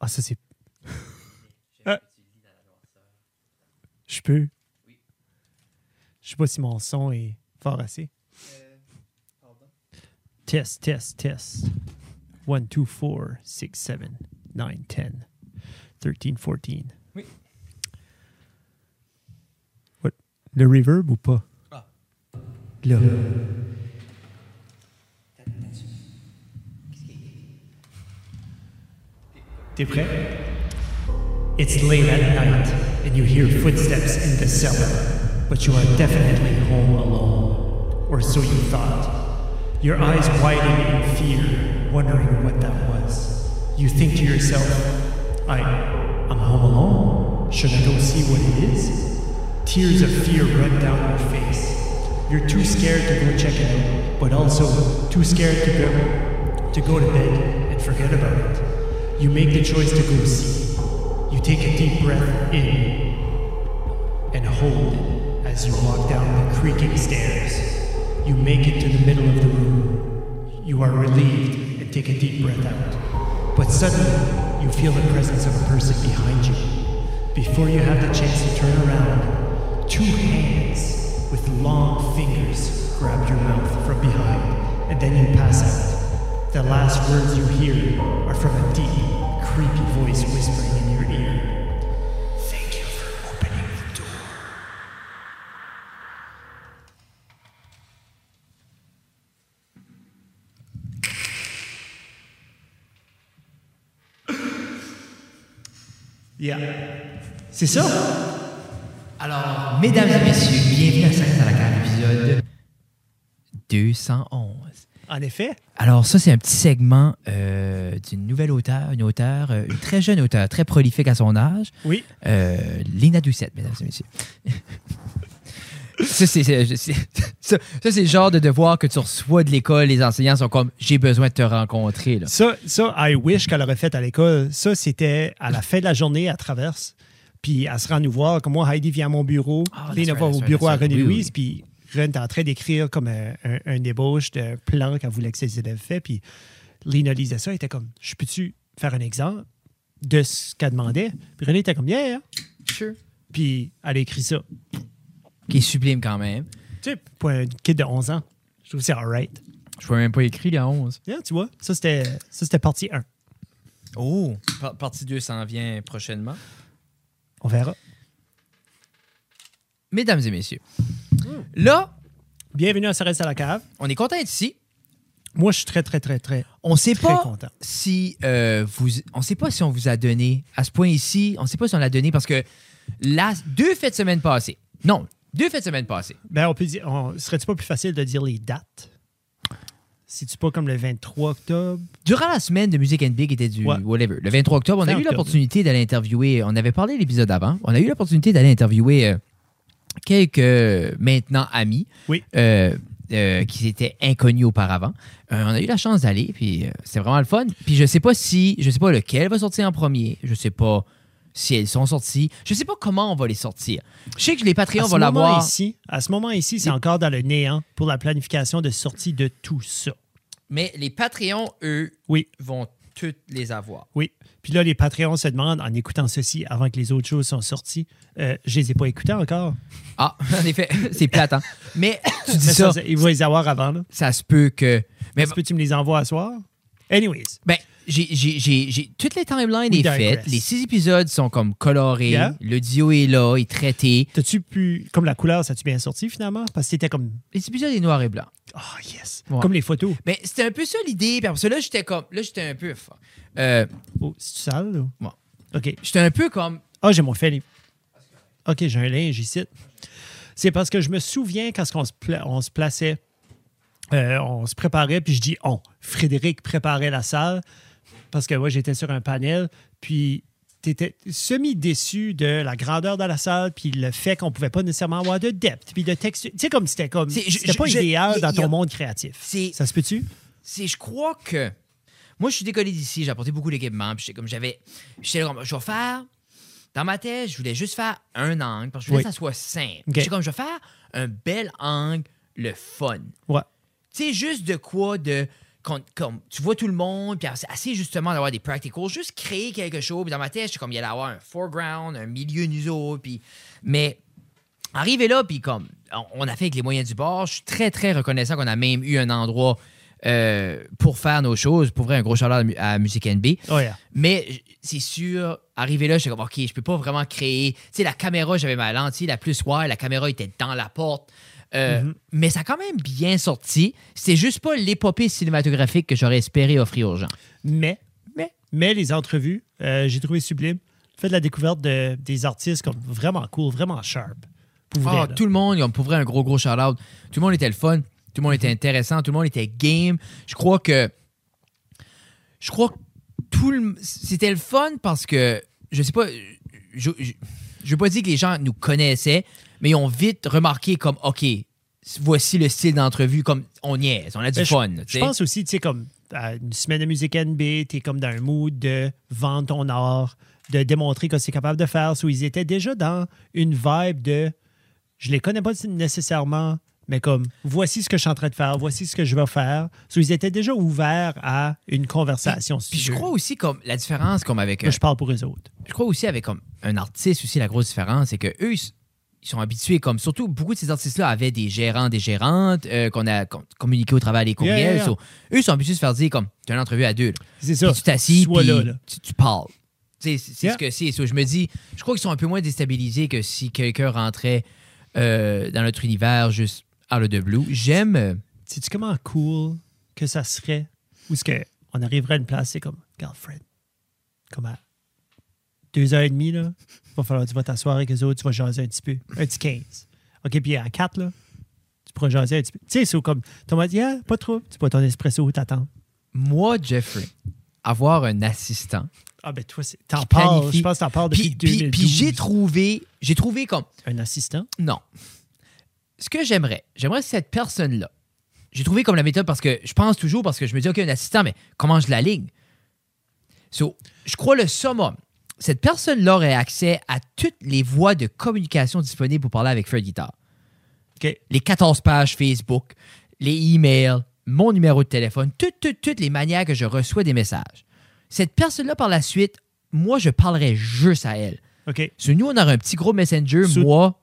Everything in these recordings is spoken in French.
Ah, ça, c'est. Ah. Je peux. Je sais pas si mon son est fort assez. Test, test, test. 1, 2, 4, 6, 7, 9, 10, 13, 14. Oui. What? Le reverb ou pas? Ah. T'es It's late at night, and you hear footsteps in the cellar, but you are definitely home alone. Or so you thought. Your eyes widen in fear, wondering what that was. You think to yourself, I, I'm home alone. Should I go see what it is? Tears of fear run down your face. You're too scared to go check it out, but also too scared to go to go to bed and forget about it. You make the choice to go see. You take a deep breath in and hold it as you walk down the creaking stairs. You make it to the middle of the room. You are relieved and take a deep breath out. But suddenly, you feel the presence of a person behind you. Before you have the chance to turn around, two hands with long fingers grab your mouth from behind, and then you pass out. The last words you hear are from a deep, creepy voice whispering in your ear. Thank you for opening the door. Yeah. C'est ça? Alors, mesdames et messieurs, bienvenue à Silence à la cave, épisode 211. En effet. Alors, ça, c'est un petit segment euh, d'une nouvelle auteure, une auteure, euh, une très jeune auteure, très prolifique à son âge, Oui. euh, Lina Doucette, mesdames et messieurs. ça, c'est, c'est- c'est- ça, ça, c'est le genre de devoir que tu reçois de l'école. Les enseignants sont comme j'ai besoin de te rencontrer. Là. Ça, ça, I wish qu'elle aurait fait à l'école. Ça, c'était à la fin de la journée, à traverse. Puis elle se rend nous voir. Comme moi, Heidi vient à mon bureau. Ah, Lina va au bureau right, à. René-Louise. Oui, Puis Ren est en train d'écrire comme un, un, un ébauche de plan qu'elle voulait que ses élèves fassent. Puis Lina lisait ça. Elle était comme Je peux-tu faire un exemple de ce qu'elle demandait? Puis René était comme Yeah. Sure. Puis elle a écrit ça. Qui est sublime quand même. Tu sais, pour un kid de 11 ans, je trouve que c'est alright. Je vois même pas écrit la 11. Yeah, tu vois, ça c'était ça, c'était partie 1. Oh! partie 2 s'en vient prochainement. On verra. Mesdames et messieurs, là, Bienvenue à Ça reste à la cave. on est content d'être ici. Moi, je suis très, très, très, très, On sait très pas content. si euh, vous, on sait pas si on vous a donné à ce point ici. On sait pas si on l'a donné parce que là, deux fêtes de semaine passée. Non, deux fêtes de semaine passée. Ben, on peut dire, on- serait-il pas plus facile de dire les dates? Si tu pas comme le 23 octobre? Durant la semaine de Music and Big était du Ouais. whatever. Le 23 octobre, on a eu l'opportunité d'aller interviewer. On avait parlé de l'épisode avant. On a eu l'opportunité d'aller interviewer euh, quelques euh, maintenant amis. Oui. euh, euh, qui étaient inconnus auparavant. Euh, on a eu la chance d'aller, puis euh, c'est vraiment le fun. Puis je sais pas si, je sais pas lequel va sortir en premier. Je sais pas si elles sont sorties. Je sais pas comment on va les sortir. Je sais que les Patreons vont l'avoir. ici, à ce moment ici, c'est encore dans le néant pour la planification de sortie de tout ça. Mais les Patreons, eux, Oui. vont toutes les avoir. Oui. Puis là, les Patreons se demandent, en écoutant ceci avant que les autres choses sont sorties, euh, je les ai pas écoutés encore. Ah, en effet, c'est plate, hein? Mais tu dis Mais ça, ça, ils vont les avoir avant. Là. ça se peut que. Mais Est-ce que tu me les envoies à soir? Anyways. ben, j'ai, j'ai, j'ai, j'ai- toutes les timelines est faites. Les six épisodes sont comme colorés. Yeah. Le dio est là, est traité. T'as-tu pu. Comme la couleur, ça tu bien sorti finalement? Parce que c'était comme. Les épisodes est noir et blanc. Oh, yes. Ouais. Comme les photos. Mais c'était un peu ça l'idée. Après ça, là, j'étais comme. Là, j'étais un peu. Euh, Oh, c'est sale, là? Ouais. OK. j'étais un peu comme. Ah, j'ai mon fait. OK, j'ai un linge ici. C'est parce que je me souviens quand on se, pla- on se plaçait, euh, on se préparait, puis je dis on. Frédéric préparait la salle parce que moi, j'étais sur un panel, puis tu étais semi-déçu de la grandeur de la salle, puis le fait qu'on pouvait pas nécessairement avoir de depth, puis de texture. Tu sais, comme c'était comme. C'était pas je- idéal je- dans a- ton monde créatif. Ça se peut-tu? je crois que moi je suis décollé d'ici, j'ai apporté beaucoup d'équipements, puis comme j'avais j'étais comme je vais faire dans ma tête, je voulais juste faire un angle parce que je voulais Oui. que ça soit simple. Ok. J'étais comme je vais faire un bel angle, le fun. Ouais. Tu sais juste de quoi de comme, tu vois tout le monde, puis c'est assez justement d'avoir des practicals, juste créer quelque chose. Puis dans ma tête, je suis comme, il allait avoir un foreground, un milieu, nous autres. Puis, mais arrivé là, puis comme, on, a fait avec les moyens du bord, je suis très, très reconnaissant qu'on a même eu un endroit euh, pour faire nos choses. Pour vrai, un gros chaleur à Musique NB. Oh, yeah. Mais c'est sûr, arrivé là, j'étais comme, OK, je peux pas vraiment créer. Tu sais, la caméra, j'avais ma lentille la plus wide, la caméra était dans la porte. Euh, Mhm. Mais ça a quand même bien sorti. C'est juste pas l'épopée cinématographique que j'aurais espéré offrir aux gens. Mais, Mais- mais les entrevues, euh, j'ai trouvé sublime. Fait de la découverte de, des artistes comme vraiment cool, vraiment sharp. Pour vrai, Ah, tout le monde, on pour vrai un gros, gros shout-out. Tout le monde était le fun. Tout le monde était intéressant. Tout le monde était game. Je crois que. Je crois que tout le. C'était le fun parce que. Je sais pas. Je, je, je veux pas dire que les gens nous connaissaient, mais ils ont vite remarqué comme, OK, voici le style d'entrevue, comme on niaise, on a du Ben, fun. Je pense aussi, tu sais, comme à une semaine de musique NB, tu es comme dans un mood de vendre ton art, de démontrer que c'est capable de faire. So, ils étaient déjà dans une vibe de je les connais pas nécessairement, mais comme voici ce que je suis en train de faire, voici ce que je vais faire. So, ils étaient déjà ouverts à une conversation. Puis tu je crois aussi comme la différence comme avec Moi, je parle pour eux autres. je crois aussi avec comme un artiste aussi la grosse différence c'est que eux ils sont habitués comme surtout beaucoup de ces artistes là avaient des gérants des gérantes euh, qu'on a com- communiqué au travers des courriels Yeah, yeah. So, eux ils sont habitués de se faire dire comme tu as une entrevue à deux. C'est ça. Puis tu t'assis Sois puis là, là. Tu, tu parles c'est Yeah. ce que c'est So, je me dis je crois qu'ils sont un peu moins déstabilisés que si quelqu'un rentrait euh, dans notre univers juste out of the blue j'aime euh, Sais-tu comment cool que ça serait? Où est-ce qu'on arriverait à une place, c'est comme, Fred, comme à deux heures et demie, là, va falloir tu vas t'asseoir avec eux autres, tu vas jaser un petit peu, un petit 15. OK, puis à 4, là, tu pourras jaser un petit peu. Tu sais, c'est comme, tu vas dire, yeah, pas trop, tu bois ton espresso, t'attends. moi Jeffrey avoir un assistant Ah, ben toi, c'est- t'en parles, je pense que t'en parles depuis puis, puis- 2012. puis j'ai trouvé j'ai trouvé comme Un assistant? Non. Ce que j'aimerais, j'aimerais cette personne-là, j'ai trouvé comme la méthode parce que je pense toujours, parce que je me dis, OK, un assistant, mais comment je la ligne? So, je crois le summum. Cette personne-là aurait accès à toutes les voies de communication disponibles pour parler avec Fred Guitar. Les 14 pages Facebook, les emails, mon numéro de téléphone, toutes, toutes, toutes les manières que je reçois des messages. Cette personne-là, par la suite, moi, je parlerai juste à elle. OK. Nous, on aurait un petit gros messenger, moi,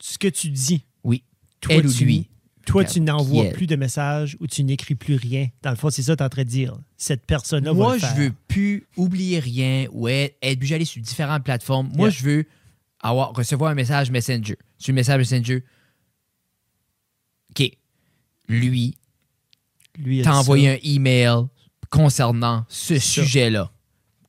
Ce que tu dis, oui, toi, elle ou tu, lui. Toi, tu n'envoies plus de messages ou tu n'écris plus rien. Dans le fond, c'est ça que tu es en train de dire. Cette personne-là va Moi, le je faire. veux plus oublier rien ou être, être obligé d'aller sur différentes plateformes. Moi, Yeah. je veux avoir, recevoir un message Messenger. Sur le message Messenger, OK, lui, Lui, t'a envoyé ça. un email concernant ce sujet-là.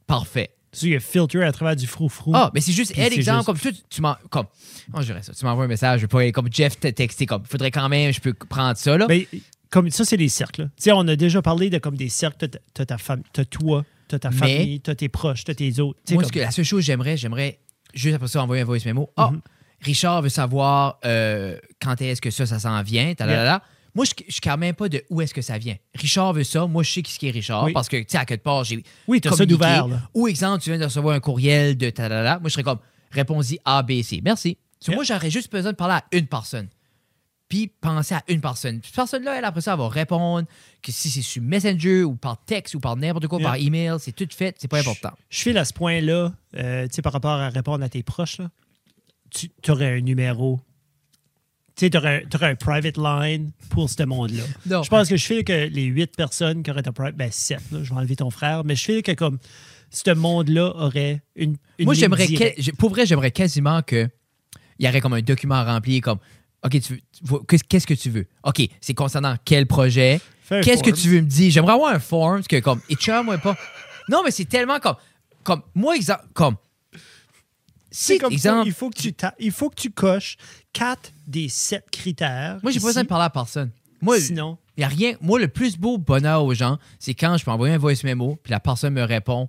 Parfait. Tu il a filtré à travers du frou-frou. Ah, mais c'est juste, elle, exemple, juste- comme tu, tu m'en. Comme, oh, je dirais ça? Tu m'envoies un message, je aller comme Jeff t'a texté, comme, faudrait quand même, je peux prendre ça, là. Ben, comme ça, c'est des cercles. Tu sais, on a déjà parlé de comme des cercles. T'as ta- ta famille, t'as toi, t'as ta Mais- famille, t'as tes proches, t'as tes autres. Moi, comme- ce que, la seule chose que j'aimerais, j'aimerais juste après ça envoyer un voice memo. Ah, Mhm. Richard veut savoir euh, quand est-ce que ça, ça s'en vient. talalala. Moi, je ne sais même pas de où est-ce que ça vient. Richard veut ça. Moi, je sais qui est Richard Oui. parce que, tu sais, à quelque part, j'ai. Oui, t'as ça d'ouvert. Ou, exemple, tu viens de recevoir un courriel de talala. Moi, je serais comme, réponds-y A, B, C. Merci. So. Moi, j'aurais juste besoin de parler à une personne. Puis penser à une personne. Cette personne-là, elle, après ça, elle va répondre que si c'est sur Messenger ou par texte ou par n'importe quoi, par email, c'est tout fait, c'est pas important. Je file à ce point-là, euh, tu sais, par rapport à répondre à tes proches, là, tu aurais un numéro. Tu sais, tu aurais, un private line pour ce monde-là. Non. Je pense que je file que les huit personnes qui auraient un private, ben sept, là, je vais enlever ton frère, mais je file que comme ce monde-là aurait une, une Moi, j'aimerais. pour vrai, j'aimerais quasiment que. Il y aurait comme un document rempli, comme. OK, tu qu'est-ce que tu veux? OK, c'est concernant quel projet? Fais Qu'est-ce que tu veux me dire? J'aimerais avoir un form, parce que comme. Et tu moi pas. Non, mais c'est tellement comme. Comme. Moi, exemple. Comme. C'est Si, comme ça, il faut que tu il faut que tu coches quatre des sept critères. Moi, j'ai pas besoin de parler à personne. Moi, Sinon, il y a rien. Moi, le plus beau bonheur aux gens, c'est quand je peux envoyer un voice memo, puis la personne me répond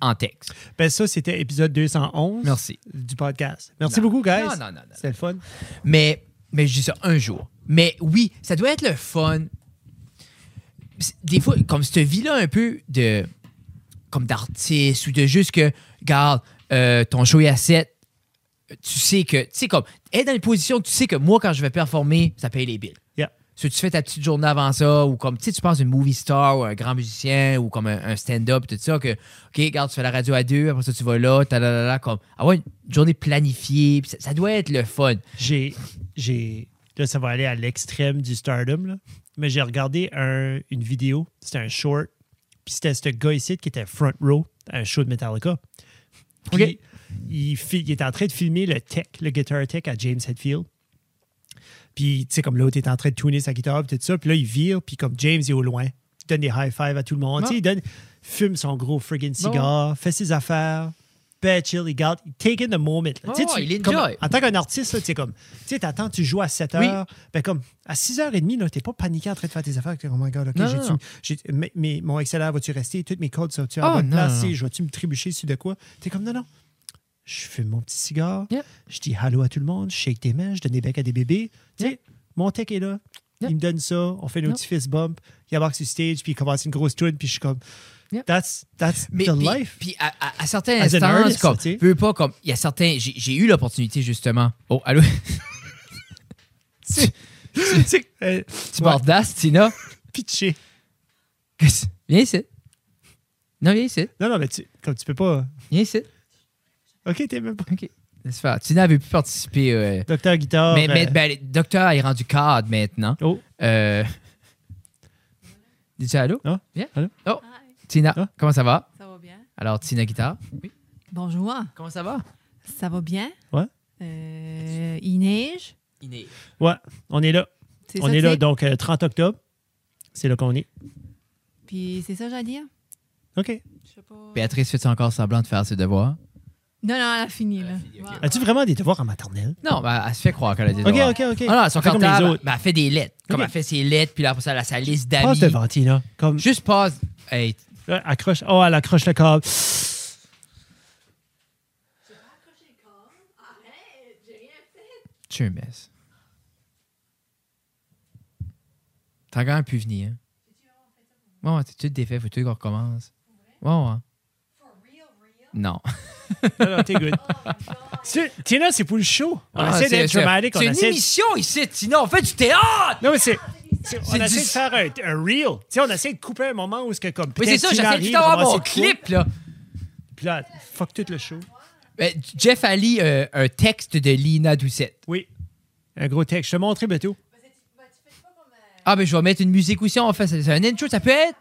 en texte. ben ça, c'était épisode 211 Merci. du podcast. Merci Non. beaucoup, guys. Non, non, non, non. C'était le fun. Mais, mais je dis ça un jour. Mais oui, ça doit être le fun. C'est- Des fois, comme cette vie-là un peu de. comme d'artiste ou de juste que, regarde, euh, ton show est à 7, tu sais que. Tu sais, comme. Être dans une position que tu sais que moi, quand je vais performer, ça paye les billes. Yeah. tu, tu fais ta petite journée avant ça, ou comme, tu sais, tu penses à une movie star ou un grand musicien, ou comme un, un stand-up, tout ça, que, OK, regarde, tu fais la radio à deux, après ça, tu vas là, ta la, la, la, comme, avoir une journée planifiée, puis ça, ça doit être le fun. J'ai. j'ai Là, ça va aller à l'extrême du stardom, là. Mais j'ai regardé un- une vidéo. C'était un short. Puis c'était ce gars ici qui était front row à un show de Metallica. Puis il, était en train de filmer le tech, le guitar tech à James Hetfield. Puis, tu sais, comme l'autre est en train de tuner sa guitare, puis tout ça. Puis là, il vire, puis comme James est au loin, il donne des high five à tout le monde. Tu sais, il donne, fume son gros friggin' cigare, fait ses affaires, bad chill, il garde, il take in the moment. Oh, Tu sais, tu- il comme- enjoy. en tant qu'un artiste, tu sais, comme, tu t'attends, tu joues à 7 Oui. heures, ben comme, à 6h30, là, t'es pas paniqué en train de faire tes affaires. Oh my God, OK, j'ai- mon XLR va-tu rester? Toutes mes codes sont-tu à Oh, bonne place? Je vais-tu me trébucher sur de quoi? T'es comme, non, non. Je fume mon petit cigare, Yeah. je dis allô à tout le monde, je shake tes mains, je donne des becs à des bébés. Tu sais, mon tech est là. Il me donne ça, on fait nos Yeah. petits fist bump, il embarque sur stage, puis il commence une grosse tune, puis je suis comme, Yeah. that's, that's Mais, the puis, life. puis à, à- à certains As an instants, artist, comme, tu sais. veux pas, comme, il y a certains, j'ai j'ai eu l'opportunité, justement. Oh, allô? Euh, Tu Ouais. bordasse, Tina? pitché. Viens ici. Non, viens ici. Non, non, mais tu, comme tu peux pas. Viens ici. OK, t'es même pas. OK. Laisse faire. Tina avait pu participer. euh, Docteur Guitare. mais, mais euh, ben, le docteur est rendu cadre maintenant. Oh, Euh... Dis-tu allô? Ah, Viens. allô? Oh, Tina, Ah. comment ça va? Ça va bien? Alors, Tina Guitare? Oui. Bonjour. Comment ça va? Ça va bien? Ouais. Euh, il neige? Iné. ouais, on est là. On ça, est là, donc euh, 30 octobre. C'est là qu'on est. Puis c'est ça, à dire? OK. Je sais pas. Béatrice fait encore semblant de faire ses devoirs? Non, non, elle a fini, là. ok. As-tu vraiment des devoirs en maternelle? Non, ben, elle se fait croire qu'elle a des OK, devoirs. OK, OK. Ah non, elles sont Fais comme les autres. Ben, elle fait des lettres. Comme Ok. elle fait ses lettres, puis là, après ça, elle a sa liste d'amis. Passe devant, Tina. Comme, Juste passe. Hey, accroche. Oh, elle accroche le câble. tu es un mess. T'as quand même pu venir. Hein? Ouais, ouais, t'es tout défait, faut tout qu'on recommence. Ouais, ouais. Non. Non, non, t'es good. Tina, c'est pour le show. On Ah, essaie d'être dramatique. On C'est une essaie... émission ici, Tina. On fait du théâtre! Non, mais c'est... on essaie du- de faire un, un reel. On essaie de couper un moment où, ce que, comme, Oui, c'est ça, j'essaie de d'avoir mon clip, là. Puis là, fuck tout le show. Ben, Jeff a lu euh, un texte de Lina Doucette. Oui. Un gros texte. Je te montrerai bientôt. Ah, ben, je vais mettre une musique aussi. On fait c'est un intro, ça peut être?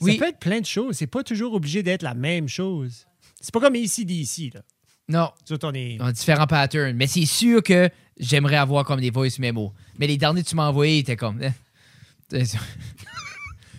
Oui. Ça peut être plein de choses. C'est pas toujours obligé d'être la même chose. C'est pas comme ici d'ici, là. Non, autres, on est... a différents patterns. Mais c'est sûr que j'aimerais avoir comme des voice memos. Mais les derniers que tu m'as envoyés étaient comme. eh.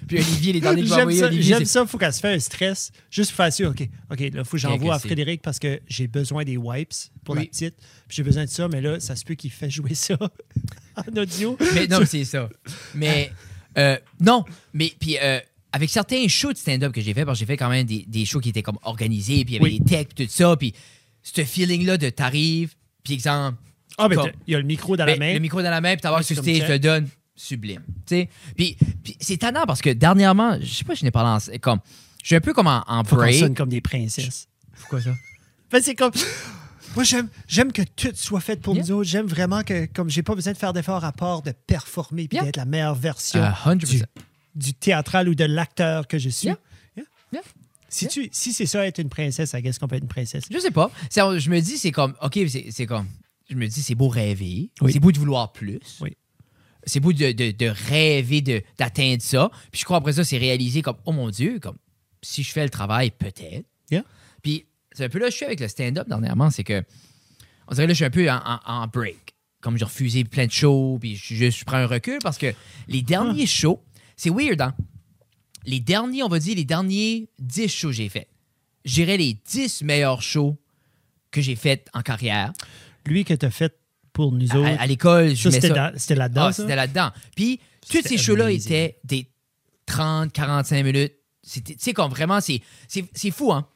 Puis Olivier, les derniers que tu m'as envoyés, j'aime ça, faut qu'elle se fasse un stress. Juste pour faire sûr, OK, OK, là, faut que j'envoie à Frédéric parce que j'ai besoin des wipes pour la Oui. petite. Puis j'ai besoin de ça, mais là, ça se peut qu'il fait jouer ça en audio. Mais non, c'est ça. Mais euh, non, mais puis euh, avec certains shows de stand-up que j'ai fait, parce que j'ai fait quand même des, des shows qui étaient comme organisés, puis il y avait Oui. des techs, puis tout ça, puis ce feeling-là de t'arrives, puis exemple, Ah, ben, il y a le micro dans ben, la main. le micro dans la main, puis t'avoir sur stage, je te donne sublime. Tu sais, puis, puis c'est tannant parce que dernièrement, je sais pas, je n'ai pas lancé, comme, je suis un peu comme en, en Faut break. sonne comme des princesses. Pourquoi ça? Ben, c'est comme. Moi, j'aime, j'aime que tout soit fait pour Yeah. nous autres. J'aime vraiment que, comme j'ai pas besoin de faire d'efforts à part de performer puis Yeah. d'être la meilleure version Euh, 100%. du, du théâtral ou de l'acteur que je suis. Yeah. Yeah. Yeah. Si, tu, si c'est ça, être une princesse, guess qu'on peut être une princesse. Je sais pas. Je me dis, c'est comme, OK, c'est comme, je me dis, c'est beau rêver. Oui. C'est beau de vouloir plus. Oui. C'est beau de, de- de rêver de- d'atteindre ça. Puis je crois après ça, c'est réalisé comme, oh mon Dieu, comme, si je fais le travail, peut-être. Puis c'est un peu là, je suis avec le stand-up dernièrement, c'est que, on dirait là, je suis un peu en, en- en break. Comme j'ai refusé plein de shows, puis je, je, je prends un recul parce que les derniers shows, c'est weird, hein? Les derniers, on va dire, les derniers 10 shows que j'ai fait. Je dirais les 10 meilleurs shows que j'ai fait en carrière. Lui que t'as fait pour nous autres. à l'école, je c'était, ça. c'était là-dedans. Ah, c'était là-dedans. Puis, tous ces shows-là étaient des 30, 45 minutes. Tu sais, comme vraiment, c'est, c'est, c'est fou, hein?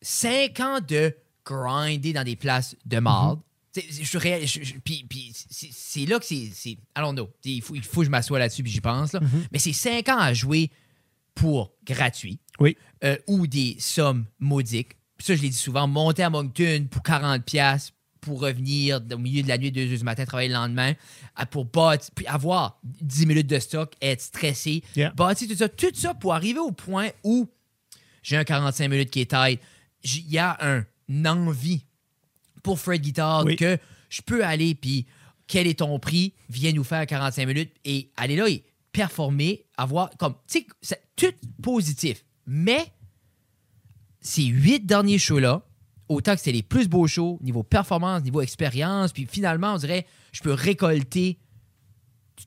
Cinq ans de grinder dans des places de marde. Sais, Je réel- je- je- Puis, puis c'est, là que c'est. c'est I don't know. Tu sais, Il faut, il faut que je m'assoie là-dessus puis j'y pense. Là. Mais c'est cinq ans à jouer pour gratuit Oui. euh, ou des sommes maudiques. Puis ça, je l'ai dit souvent, monter à Moncton pour 40$, piastres, pour revenir au milieu de la nuit, 2 heures du matin, travailler le lendemain, pour bâtir, puis avoir 10 minutes de stock, être stressé, Yeah. bâtir tout ça, tout ça pour arriver au point où j'ai un 45 minutes qui est tight. Il y a un, envie pour Fred Guitar Oui. que je peux aller, puis quel est ton prix, viens nous faire 45 minutes et aller là et performer, avoir comme, tu sais, c'est tout positif. Mais ces huit derniers shows-là, autant que c'était les plus beaux shows, niveau performance, niveau expérience, puis finalement, on dirait, je peux récolter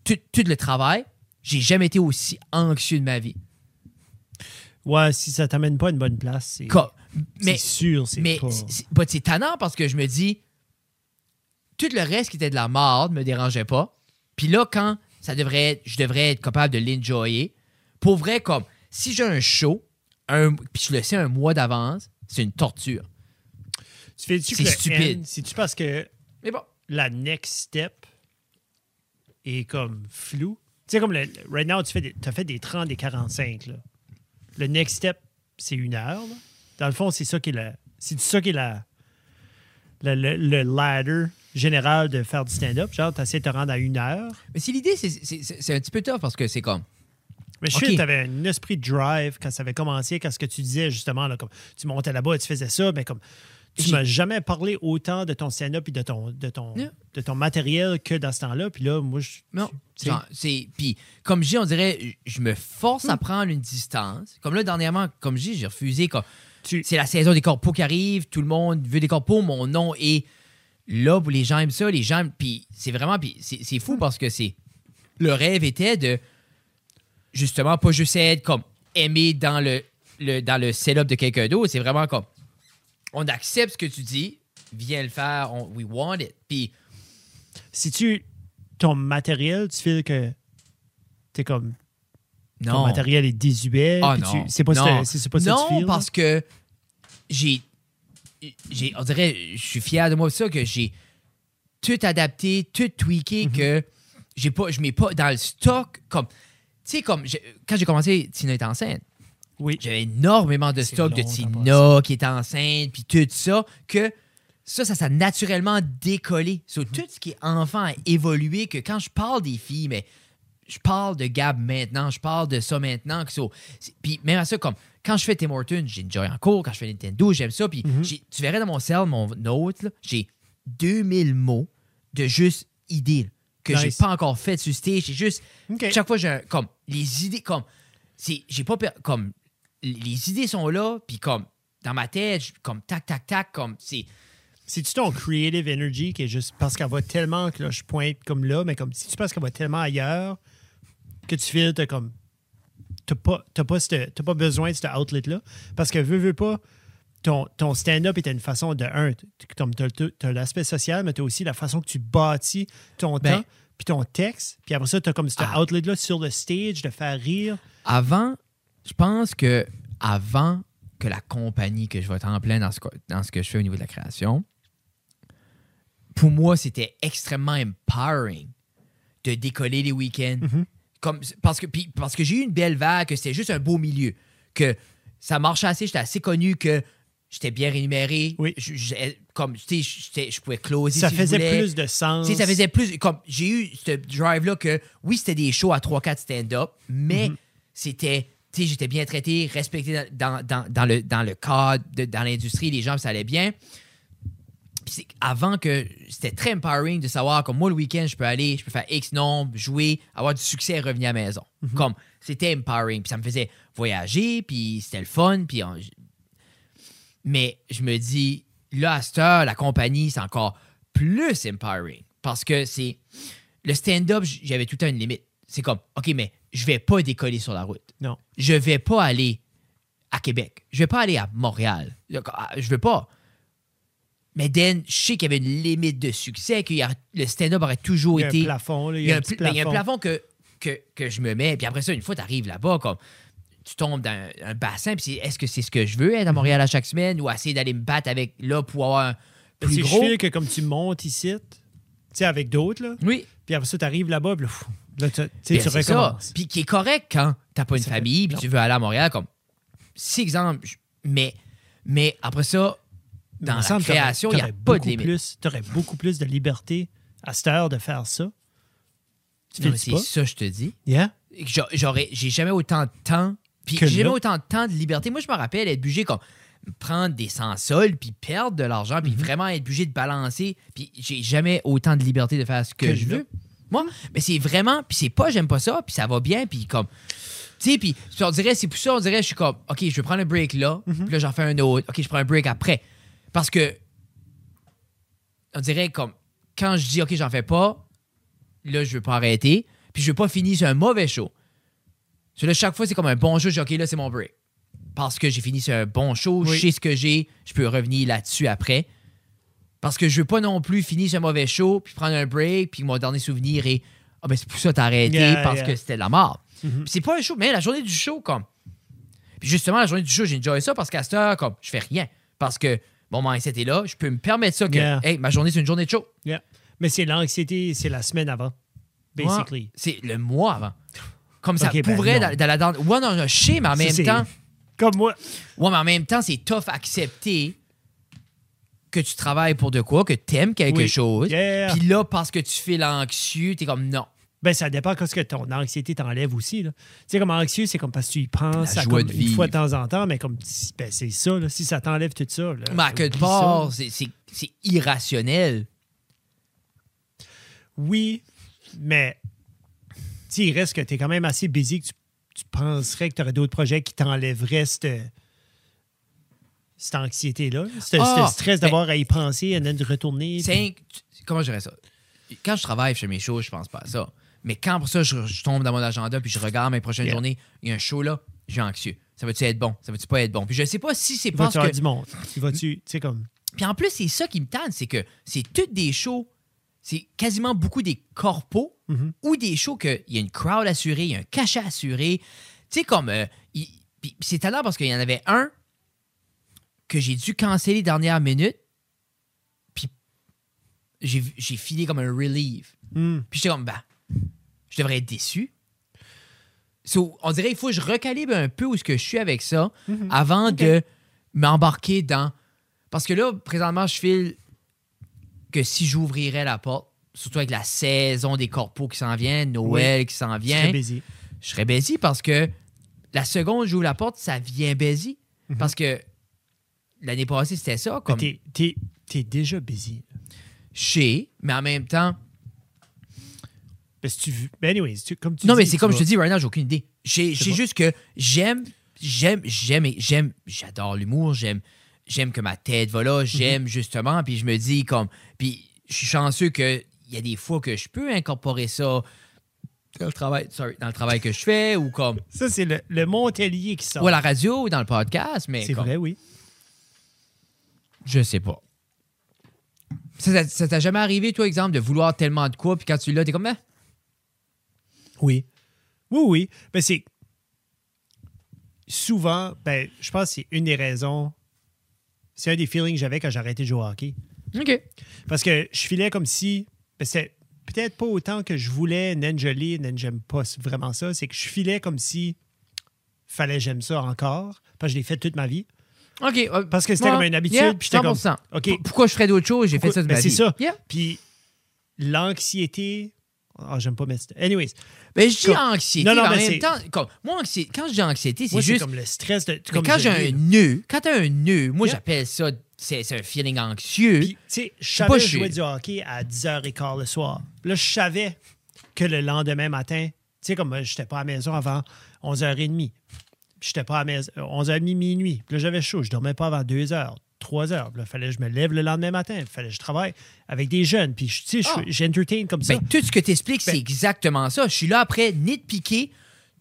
tout, tout le travail. J'ai jamais été aussi anxieux de ma vie. Ouais, si ça t'amène pas à une bonne place, c'est c'est mais sûr, c'est mais pas... c'est- tannant parce que je me dis, tout le reste qui était de la marde me dérangeait pas. Puis là, quand ça devrait être- je devrais être capable de l'enjoyer, pour vrai, comme si j'ai un show, un, puis je le sais un mois d'avance, c'est une torture. Tu fais-tu c'est stupide. C'est-tu parce que Mais bon, la next step est comme flou? Tu sais, comme le, right now, tu fais des, as fait des 30, des 45. Là. Le next step, c'est une heure. là. Dans le fond, c'est ça qui est la. C'est ça qui est la. Le, le- le ladder général de faire du stand-up. Genre, tu essaies de te rendre à une heure. mais si l'idée, c'est- un petit peu tough parce que c'est comme, Mais je Ok. sais que tu avais un esprit de drive quand ça avait commencé, quand ce que tu disais justement, là, comme tu montais là-bas et tu faisais ça, mais comme tu m'as jamais parlé autant de ton stand-up et de ton, de, ton, Yeah. de ton matériel que dans ce temps-là. Puis là, moi, je. Non, c'est puis comme je dis, on dirait je me force à prendre une distance. Comme là dernièrement, comme je dis, j'ai refusé comme c'est la saison des corpos qui arrive, tout le monde veut des corpos, mon nom est là les gens aiment ça, les gens puis c'est vraiment puis c'est fou parce que c'est le rêve était de justement pas juste être comme aimé dans le, le dans le setup de quelqu'un d'autre, c'est vraiment comme on accepte ce que tu dis, viens le faire, on- we want it. Puis si tu. Ton matériel, tu files que. T'es comme. Ton non. matériel est désuet. Ah non. C'est pas, non. ça- c'est pas ça non, que tu files. parce que j'ai, j'ai. On dirait, je suis fier de moi ça, que j'ai tout adapté, tout tweaké, Mhm. que j'ai pas, je mets pas dans le stock. Comme, tu sais, comme quand j'ai commencé, Tina est enceinte. Oui. J'avais énormément de stock de Tina qui était enceinte, puis tout ça, que ça, ça s'est naturellement décollé. So, Mhm. Tout ce qui est enfant a évolué, que quand je parle des filles, mais je parle de Gab maintenant, je parle de ça maintenant. so- Puis même à ça, comme quand je fais Tim Hortons, j'ai enjoy en cours, quand je fais Nintendo, j'aime ça. Puis Mhm. j'ai- tu verrais dans mon cell, mon note, j'ai 2000 mots de juste idées là, que j'ai Nice. pas encore fait sur stage. J'ai juste OK. chaque fois j'ai un- comme les idées comme j'ai pas comme les idées sont là puis comme dans ma tête comme tac tac tac comme c'est C'est-tu ton creative energy qui est juste parce qu'elle va tellement que là, je pointe comme là, mais comme si tu penses qu'elle va tellement ailleurs que tu files, t'as comme. T'as pas, t'as pas, pas besoin de cet outlet-là. Parce que veux, veux pas, ton, ton stand-up était une façon de un, comme t'as, t'as l'aspect social, mais t'as aussi la façon que tu bâtis ton Ben- temps, puis ton texte. Puis après ça, t'as comme cet Ah. outlet-là sur le stage de faire rire. avant je pense que avant que la compagnie que je vais être en plein dans ce, dans ce que je fais au niveau de la création pour moi c'était extrêmement empowering de décoller les week-ends comme parce que puis parce que j'ai eu une belle vague que c'était juste un beau milieu que ça marchait assez j'étais assez connu que j'étais bien rémunéré Oui. Je- je- comme tu sais je pouvais closer Ça si faisait plus de sens. Ça faisait plus. Comme j'ai eu ce drive-là que oui, c'était des shows à 3-4 stand-up, mais Mhm. c'était. Tu sais, j'étais bien traité, respecté dans, dans, dans le, dans le cadre, de- dans l'industrie, les gens, ça allait bien. Avant que c'était très empowering de savoir comme moi le week-end je peux aller je peux faire X nombre jouer avoir du succès et revenir à la maison comme c'était empowering puis ça me faisait voyager puis c'était le fun puis on- mais je me dis là à cette heure la compagnie c'est encore plus empowering parce que c'est le stand-up j'avais tout le temps une limite c'est comme ok mais je vais pas décoller sur la route Non. je vais pas aller à Québec. Je vais pas aller à Montréal. Je veux pas. Mais Dan, je sais qu'il y avait une limite de succès, que le stand-up aurait toujours Il y a un été. plafond. Là, il y a un, petit pla- il y a un plafond. plafond que, que, que je me mets. Puis après ça, une fois, tu arrives là-bas, comme tu tombes dans un, un bassin, puis c'est- est-ce que c'est ce que je veux être à Montréal à chaque semaine ou essayer d'aller me battre avec là pour avoir un plus c'est gros? chill que comme tu montes ici, tu sais, avec d'autres, là, Oui. puis après ça, tu arrives là-bas, puis là, tu, tu c'est ça. recommences. Puis qui est correct quand t'as pas une famille puis tu veux aller à Montréal comme si exemple je- mais mais après ça dans la création, il n'y a pas de limite. plus- T'aurais beaucoup plus de liberté à cette heure de faire ça. Tu c'est ça, je te dis. Yeah? J'aurais, j'ai jamais autant de temps. Puis j'ai jamais là. autant de temps de liberté. Moi, je me rappelle être obligé comme prendre des sans-sols, puis perdre de l'argent, Mhm. puis vraiment être obligé de balancer. Puis j'ai jamais autant de liberté de faire ce que, Que je là. veux. Moi, mais c'est vraiment, puis c'est pas, j'aime pas ça, puis ça va bien, puis comme. Tu sais, puis puis on dirait, c'est pour ça, on dirait, je suis comme, OK, je vais prendre un break là, Mhm. puis là, j'en fais un autre. OK, je prends un break après. Parce que, on dirait comme, quand je dis, OK, j'en fais pas, là, je veux pas arrêter, puis je veux pas finir sur un mauvais show. Que là, chaque fois, c'est comme un bon show, je dis, OK, là, c'est mon break. Parce que j'ai fini sur un bon show, Oui. je sais ce que j'ai, je peux revenir là-dessus après. Parce que je veux pas non plus finir sur un mauvais show, puis prendre un break, puis mon dernier souvenir est, ah ben c'est pour ça que t'as arrêté, Yeah, parce yeah. que c'était de la mort. Mhm. Puis c'est pas un show, mais la journée du show, comme. Puis justement, la journée du show, j'ai enjoyé ça parce qu'à cette heure, comme, je fais rien. Parce que mon mindset est là, je peux me permettre ça que, Yeah. hey, ma journée, c'est une journée de show. Yeah. Mais c'est l'anxiété, c'est la semaine avant, basically. C'est le mois avant. Comme ça Ok, ben pourrait non. dans, la dent. Ouais, non, je sais, mais en même temps. Comme moi. Ouais, mais en même temps, c'est tough accepter que tu travailles pour de quoi, que t'aimes quelque Oui. chose. Yeah. Puis là, parce que tu fais l'anxieux, t'es comme non. Ben, ça dépend de ce que ton anxiété t'enlève aussi. Tu sais, comme anxieux, c'est comme parce que tu y penses à comme une vivre. fois de temps en temps, mais comme ben, c'est ça, là, si ça t'enlève tout ça. Là, Mais à quelque oublie part, c'est- irrationnel. Oui, mais il reste que tu es quand même assez busy que tu, tu penserais que tu aurais d'autres projets qui t'enlèveraient cette, cette anxiété-là, ce, Ah, stress ben- d'avoir à y penser et de retourner. puis- comment je dirais ça? Quand je travaille chez mes shows, je pense pas à ça. Mais quand pour ça, je, je tombe dans mon agenda puis je regarde mes prochaines Yeah. journées, il y a un show là, je suis anxieux. Ça va-tu être bon? Ça va-tu pas être bon? Puis je sais pas si c'est parce que. du monde? Il va-tu, tu sais, comme... Puis en plus, c'est ça qui me tente, c'est que c'est toutes des shows, c'est quasiment beaucoup des corpos Mhm. ou des shows qu'il y a une crowd assurée, il y a un cachet assuré. Tu sais, comme. euh, puis c'est talent parce qu'il y en avait un que j'ai dû canceller dernière minute, puis j'ai j'ai filé comme un relief. Hmm. Puis j'étais comme, bah, je devrais être déçu. So, on dirait qu'il faut que je recalibre un peu où ce que je suis avec ça Mhm. avant de m'embarquer dans. Parce que là, présentement, je file que si j'ouvrirais la porte, surtout avec la saison des corpos qui s'en vient, Noël qui s'en vient, serais busy. je serais baisé parce que la seconde où j'ouvre la porte, ça vient baisé. Mhm. Parce que l'année passée, c'était ça. Comme t'es, déjà busy. chez, mais en même temps, Parce que tu... Anyways, tu- comme tu Non, dis, mais c'est comme je te dis, right now, j'ai aucune idée. J'ai juste que j'aime, j'aime, j'aime, j'aime, j'adore l'humour, j'aime, j'aime que ma tête va Mhm. là, j'aime justement, puis je me dis comme, puis je suis chanceux que il y a des fois que je peux incorporer ça dans le travail, sorry, dans le travail que je fais ou comme, Ça, c'est le, le Montelier qui sort. ou à la radio ou dans le podcast, mais c'est vrai, oui. je sais pas. Ça t'a- ça t'a jamais arrivé, toi, exemple, de vouloir tellement de quoi, puis quand tu l'as, t'es comme, ben, Oui. Oui, oui. Ben, c'est. Souvent, ben, je pense que c'est une des raisons. C'est un des feelings que j'avais quand j'ai arrêté de jouer au hockey. ok, Parce que je filais comme si. ben, c'était peut-être pas autant que je voulais, naine jolie, naine j'aime pas vraiment ça. C'est que je filais comme si. Fallait que j'aime ça encore. Parce que je l'ai fait toute ma vie. ok, euh, Parce que c'était ouais, comme une habitude. yeah, puis j'étais comme. 100%. OK. P- Pourquoi je ferais d'autres choses? J'ai fait ça de Ben, ma c'est vie. ça. Yeah. Puis l'anxiété. Ah, j'aime pas mettre. Anyways, Mais je dis Comme- anxiété, Non, non, mais en même temps, comme, moi, anxiété, quand je dis anxiété, c'est juste. comme le stress de. mais quand j'ai un nœud, quand t'as un nœud, moi, Yeah. j'appelle ça, c'est un feeling anxieux. Puis, tu sais, je savais jouer du hockey à 10h15 le soir. Là, je savais que le lendemain matin, tu sais, comme euh, j'étais pas à la maison avant 11h30. Puis j'étais pas à la maison 11h30, minuit. Puis là, j'avais chaud. Je dormais pas avant 2h, 3h. Puis là, il fallait que je me lève le lendemain matin. Il fallait que je travaille avec des jeunes. Puis, tu sais, Ah. je- j'entertain comme ça. ben, tout ce que t'expliques, c'est Ben- exactement ça. Je suis là après, nitpiquer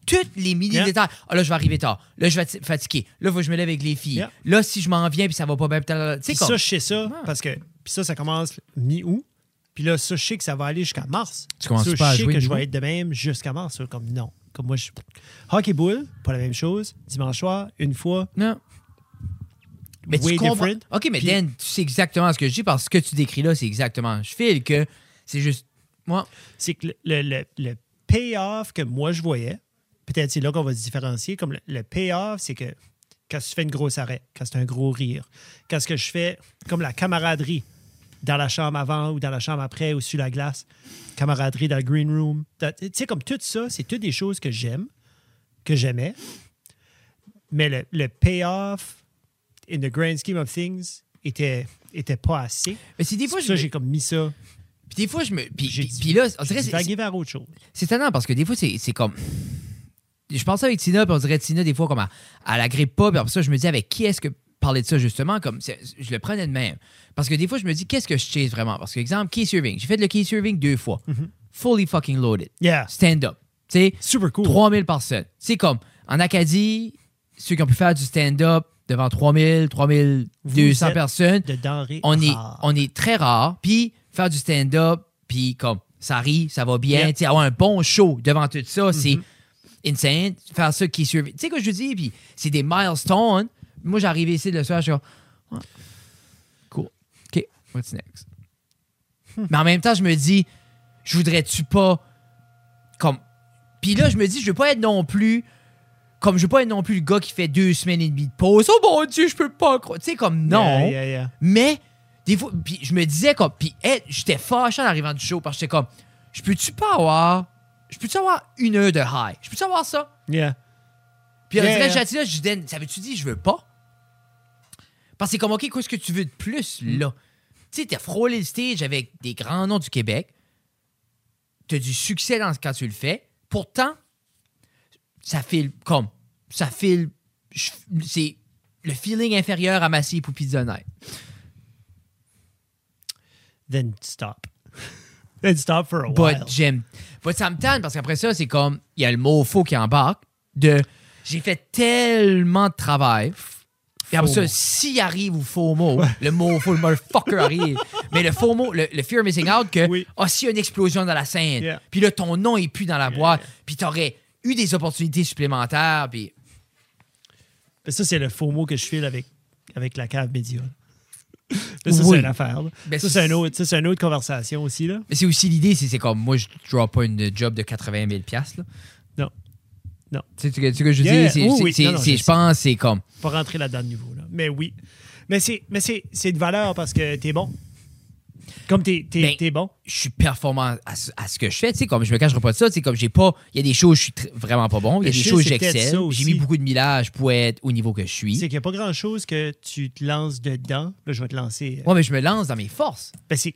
toutes les mini Yeah. détails. Ah, là, je vais arriver tard. Là, je vais être fatigué. Là, faut que je me lève avec les filles. Yeah. Là, si je m'en viens puis ça va pas bien, tu comme. ça, je sais ça Ah. parce que puis ça, ça commence mi-août. Puis là, ça, je sais que ça va aller jusqu'à mars. Tu commences Ça, pas à je sais jouer que je vais être de même jusqu'à mars. ça, Comme non. Comme moi, je... Hockey bull, pas la même chose. Dimanche soir, une fois. Non. Mais way tu comprends. different. OK, mais Puis- Dan, tu sais exactement ce que je dis parce que ce que tu décris là, c'est exactement. Je file que c'est juste. Moi, c'est que le, le, le- payoff que moi je voyais, peut-être c'est là qu'on va se différencier, comme le, le payoff, c'est que quand tu fais une grosse arrêt, quand c'est un gros rire, quand ce que je fais, comme la camaraderie dans la chambre avant ou dans la chambre après ou sur la glace, camaraderie dans le green room. Tu sais, comme tout ça, c'est toutes des choses que j'aime, que j'aimais, mais le, le payoff in the grand scheme of things était, était pas assez. Mais c'est des fois, ça j'ai comme mis ça. puis des fois, je me. Puis, puis- là, on dirait. c'est- vers autre chose. C'est étonnant parce que des fois, c'est comme. Je pensais avec Tina, puis on dirait Tina, des fois, comme elle, elle agrippe pas, puis après ça, je me dis avec qui est-ce que parler de ça, justement, comme je le prenais de même. Parce que des fois, je me dis, qu'est-ce que je chase vraiment? Parce que, exemple, key serving. J'ai fait le key serving deux fois. Fully fucking loaded. Yeah, Stand-up. Tu sais, super cool. 3000 personnes. C'est comme, en Acadie, ceux qui ont pu faire du stand-up devant 3000, 3200 êtes personnes, de denrées on est, on est très rare. Puis faire du stand-up, puis comme ça rit, ça va bien. Sais, avoir un bon show devant tout ça, c'est Mm-hmm. insane. Faire ça qui survit. Tu sais quoi je veux dire? Puis c'est des milestones. Moi, j'arrive ici le soir, je suis comme, Ouais. cool. OK, what's next? Hmm. Mais en même temps, je me dis, je voudrais-tu pas comme. Puis là, je me dis, je veux pas être non plus. Comme je veux pas être non plus le gars qui fait deux semaines et demie de pause. Oh mon Dieu, je peux pas croire. Tu sais, comme non. Yeah, yeah, yeah. Mais, des fois, puis je me disais comme, puis hey, j'étais fâché en arrivant du show parce que j'étais comme, je peux-tu pas avoir, je peux-tu avoir une heure de high? Je peux-tu avoir ça? Yeah. Puis on dirait, j'ai dit là, je disais, ça veut-tu dire je veux pas? Parce que c'est comme, OK, qu'est-ce que tu veux de plus, Mm. là? Tu sais, t'as frôlé le stage avec des grands noms du Québec. T'as du succès dans, quand tu le fais. Pourtant, ça file comme, ça file, c'est le feeling inférieur à Massif ou Pizza Night. Then stop. Then stop for a But while. j'aime. But ça me tanne parce qu'après ça, c'est comme. Il y a le mot faux qui embarque. De. J'ai fait tellement de travail. Et après ça, s'il arrive ou faux mot, le mot faux, le motherfucker arrive. Mais le faux mot, le, le fear of missing out, que. Oui. Ah, s'il y a une explosion dans la scène, Yeah. puis là, ton nom est plus dans la Yeah, boîte, yeah. puis t'aurais eu des opportunités supplémentaires, puis. Ça, c'est le faux mot que je file avec, avec la cave média. Ça, Oui. c'est une affaire. Ben, ça, c'est un autre- ça, c'est une autre conversation aussi. Là. Mais c'est aussi l'idée, c'est comme. Moi, je drop pas une job de 80 000 piastres, là. Non. Non. Tu sais ce que je veux Yeah, dire? Oui, Non, non, je pense, c'est comme. Pas rentrer là-dedans de nouveau. Là. Mais oui. Mais c'est, mais c'est de valeur parce que t'es bon. Comme t'es, t'es, Ben, bon. je suis performant à ce, à ce que je fais. Tu sais, comme je me cacherai pas de ça. Tu sais, comme j'ai pas. Il y a des choses où je suis vraiment pas bon. Il y a des choses où c'est j'excelle. J'ai mis beaucoup de millage pour être au niveau que je C'est suis. qu'il n'y a pas grand-chose que tu te lances dedans. Là, je vais te lancer. euh, Ouais, mais je me lance dans mes forces. Ben, c'est,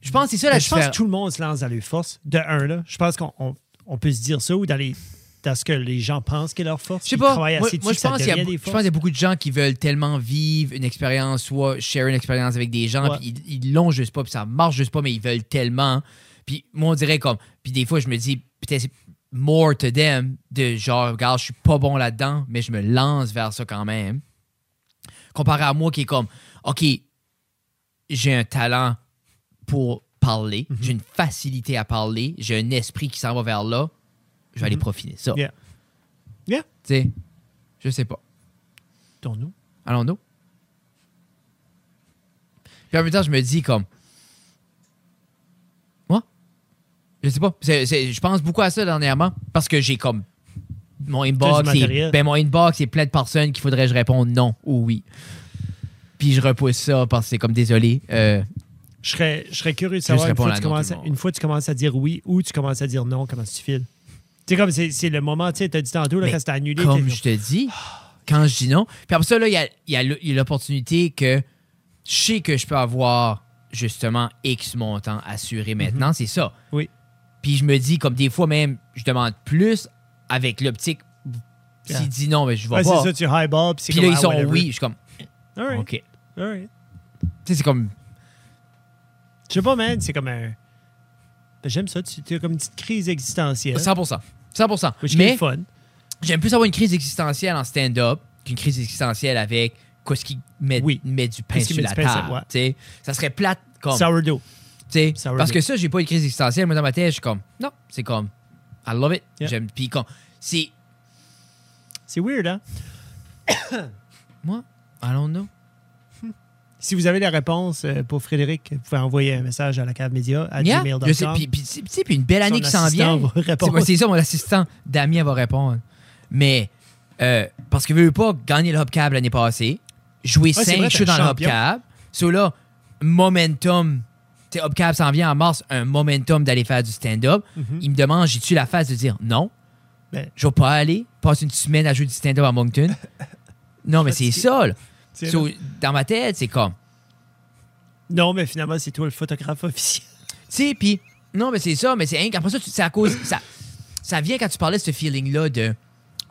Je pense que c'est ça la ben, je pense que tout le monde se lance dans les forces. De un, là. Je pense qu'on on, on peut se dire ça ou dans, les, dans ce que les gens pensent qu'est leur force. Je sais pas. Moi, assez moi, dessus je pense qu'il y y a beaucoup de gens qui veulent tellement vivre une expérience, soit share une expérience avec des gens, puis ils- l'ont juste pas, puis ça marche juste pas, mais ils veulent tellement. Puis moi, on dirait comme. Puis des fois, je me dis, peut-être c'est more to them, de genre, regarde, je suis pas bon là-dedans, mais je me lance vers ça quand même. Comparé à moi qui est comme, OK, j'ai un talent pour parler, Mhm. j'ai une facilité à parler, j'ai un esprit qui s'en va vers là, je vais aller profiter de ça. Mhm. Yeah. Yeah. Tu sais, je sais pas. Tourne-nous. Allons-nous? Puis en même temps, je me dis comme. Moi? Je sais pas. Je pense beaucoup à ça dernièrement parce que j'ai comme. Mon inbox, est, ben mon inbox, c'est plein de personnes qu'il faudrait que je réponde non ou oui. Puis je repousse ça parce que c'est comme désolé. euh, Je serais, je serais curieux de savoir une fois, tu commences à- une fois que tu commences à dire oui ou tu commences à dire non, comment tu files? Tu sais, comme c'est le moment, tu sais, t'as dit tantôt, là, Mais quand c'était annulé. comme je te dis, quand je dis non. Puis après ça, là, il y a, y l'opportunité que je sais que je peux avoir justement X montant assuré maintenant. C'est ça. Mhm. Oui. Puis je me dis, comme des fois même, je demande plus avec l'optique. S'il Yeah. dit non, mais je vais Ouais, pas. c'est ça, tu highball, puis Puis là, ils ah, sont whatever. oui. Je suis comme, All right, OK. Tu all right. sais, c'est comme. Je sais pas, man, c'est comme un. Ben, J'aime ça, tu as comme une petite crise existentielle. 100%. 100%. Which mais fun. j'aime plus avoir une crise existentielle en stand-up qu'une crise existentielle avec quoi ce qui met, Oui. met du pain Qu'est-ce sur met la du pain sur- table. ouais. Ça serait plate comme. Sourdough. Parce que ça, j'ai pas une crise existentielle. Moi, dans ma tête, je suis comme, non, c'est comme, I love it. Yeah. J'aime. Puis, comme, c'est, C'est weird, hein? moi, I don't know. Si vous avez la réponse euh, pour Frédéric, vous pouvez envoyer un message à la cave média à Yeah, gmail.com. puis, puis, puis une belle année Son qui s'en vient. va C'est répondre. ouais, c'est ça, mon assistant, Damien, va répondre. Mais, Euh, parce que veut pas gagner le Hubcab l'année passée, jouer Ouais, c'est 5 vrai, shows t'es dans le. Hubcab. So là, momentum. Hubcab s'en vient en mars, un momentum d'aller faire du stand-up. Il me demande, j'ai-tu la face de dire non? Ben, Je vais pas aller, passer une semaine à jouer du stand-up à Moncton. non, mais c'est ça, là. So, dans ma tête, c'est comme. Non, mais finalement, c'est toi le photographe officiel. Tu sais, puis. Non, mais c'est ça, mais c'est qu'après ça, c'est à cause. Ça, ça vient quand tu parlais de ce feeling-là de.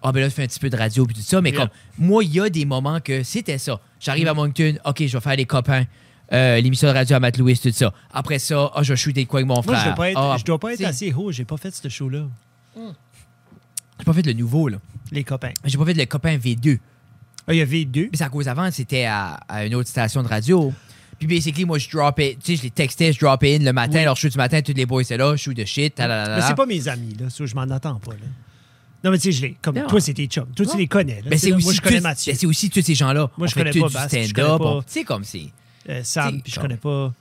Ah, ben là, je fais un petit peu de radio puis tout ça, mais Yeah. comme. Moi, il y a des moments que c'était ça. J'arrive à Moncton, OK, je vais faire les copains. euh, l'émission de radio à Matt Lewis, tout ça. Après ça, ah, je vais shooter de quoi avec mon Moi, frère. je dois pas être, Ah, je dois pas être assez haut. J'ai pas fait ce show-là. J'ai pas fait le nouveau, là. Les copains. J'ai pas fait le copain V2. Ah, il y avait deux. Mais c'est à cause avant, c'était à, à une autre station de radio. Puis basically, moi, je dropais, tu sais, je les textais, je dropais in le matin, Oui. leur show du matin, tous les boys étaient là, shoot de shit, Mais talalala. c'est pas mes amis, là. Ça, je m'en attends pas, là. Non, mais tu sais, je les. Comme Non. toi, c'est tes chums. Toi, tu Non. les connais. Là. Mais Tu sais, c'est là, aussi, moi, je connais tous- Mathieu. ben, c'est aussi tous ces gens-là. Moi, On je fait connais tout pas du Bass, je stand-up. connais pas- on- Tu sais, comme c'est. Euh, Sam, C'est puis je comme- connais pas.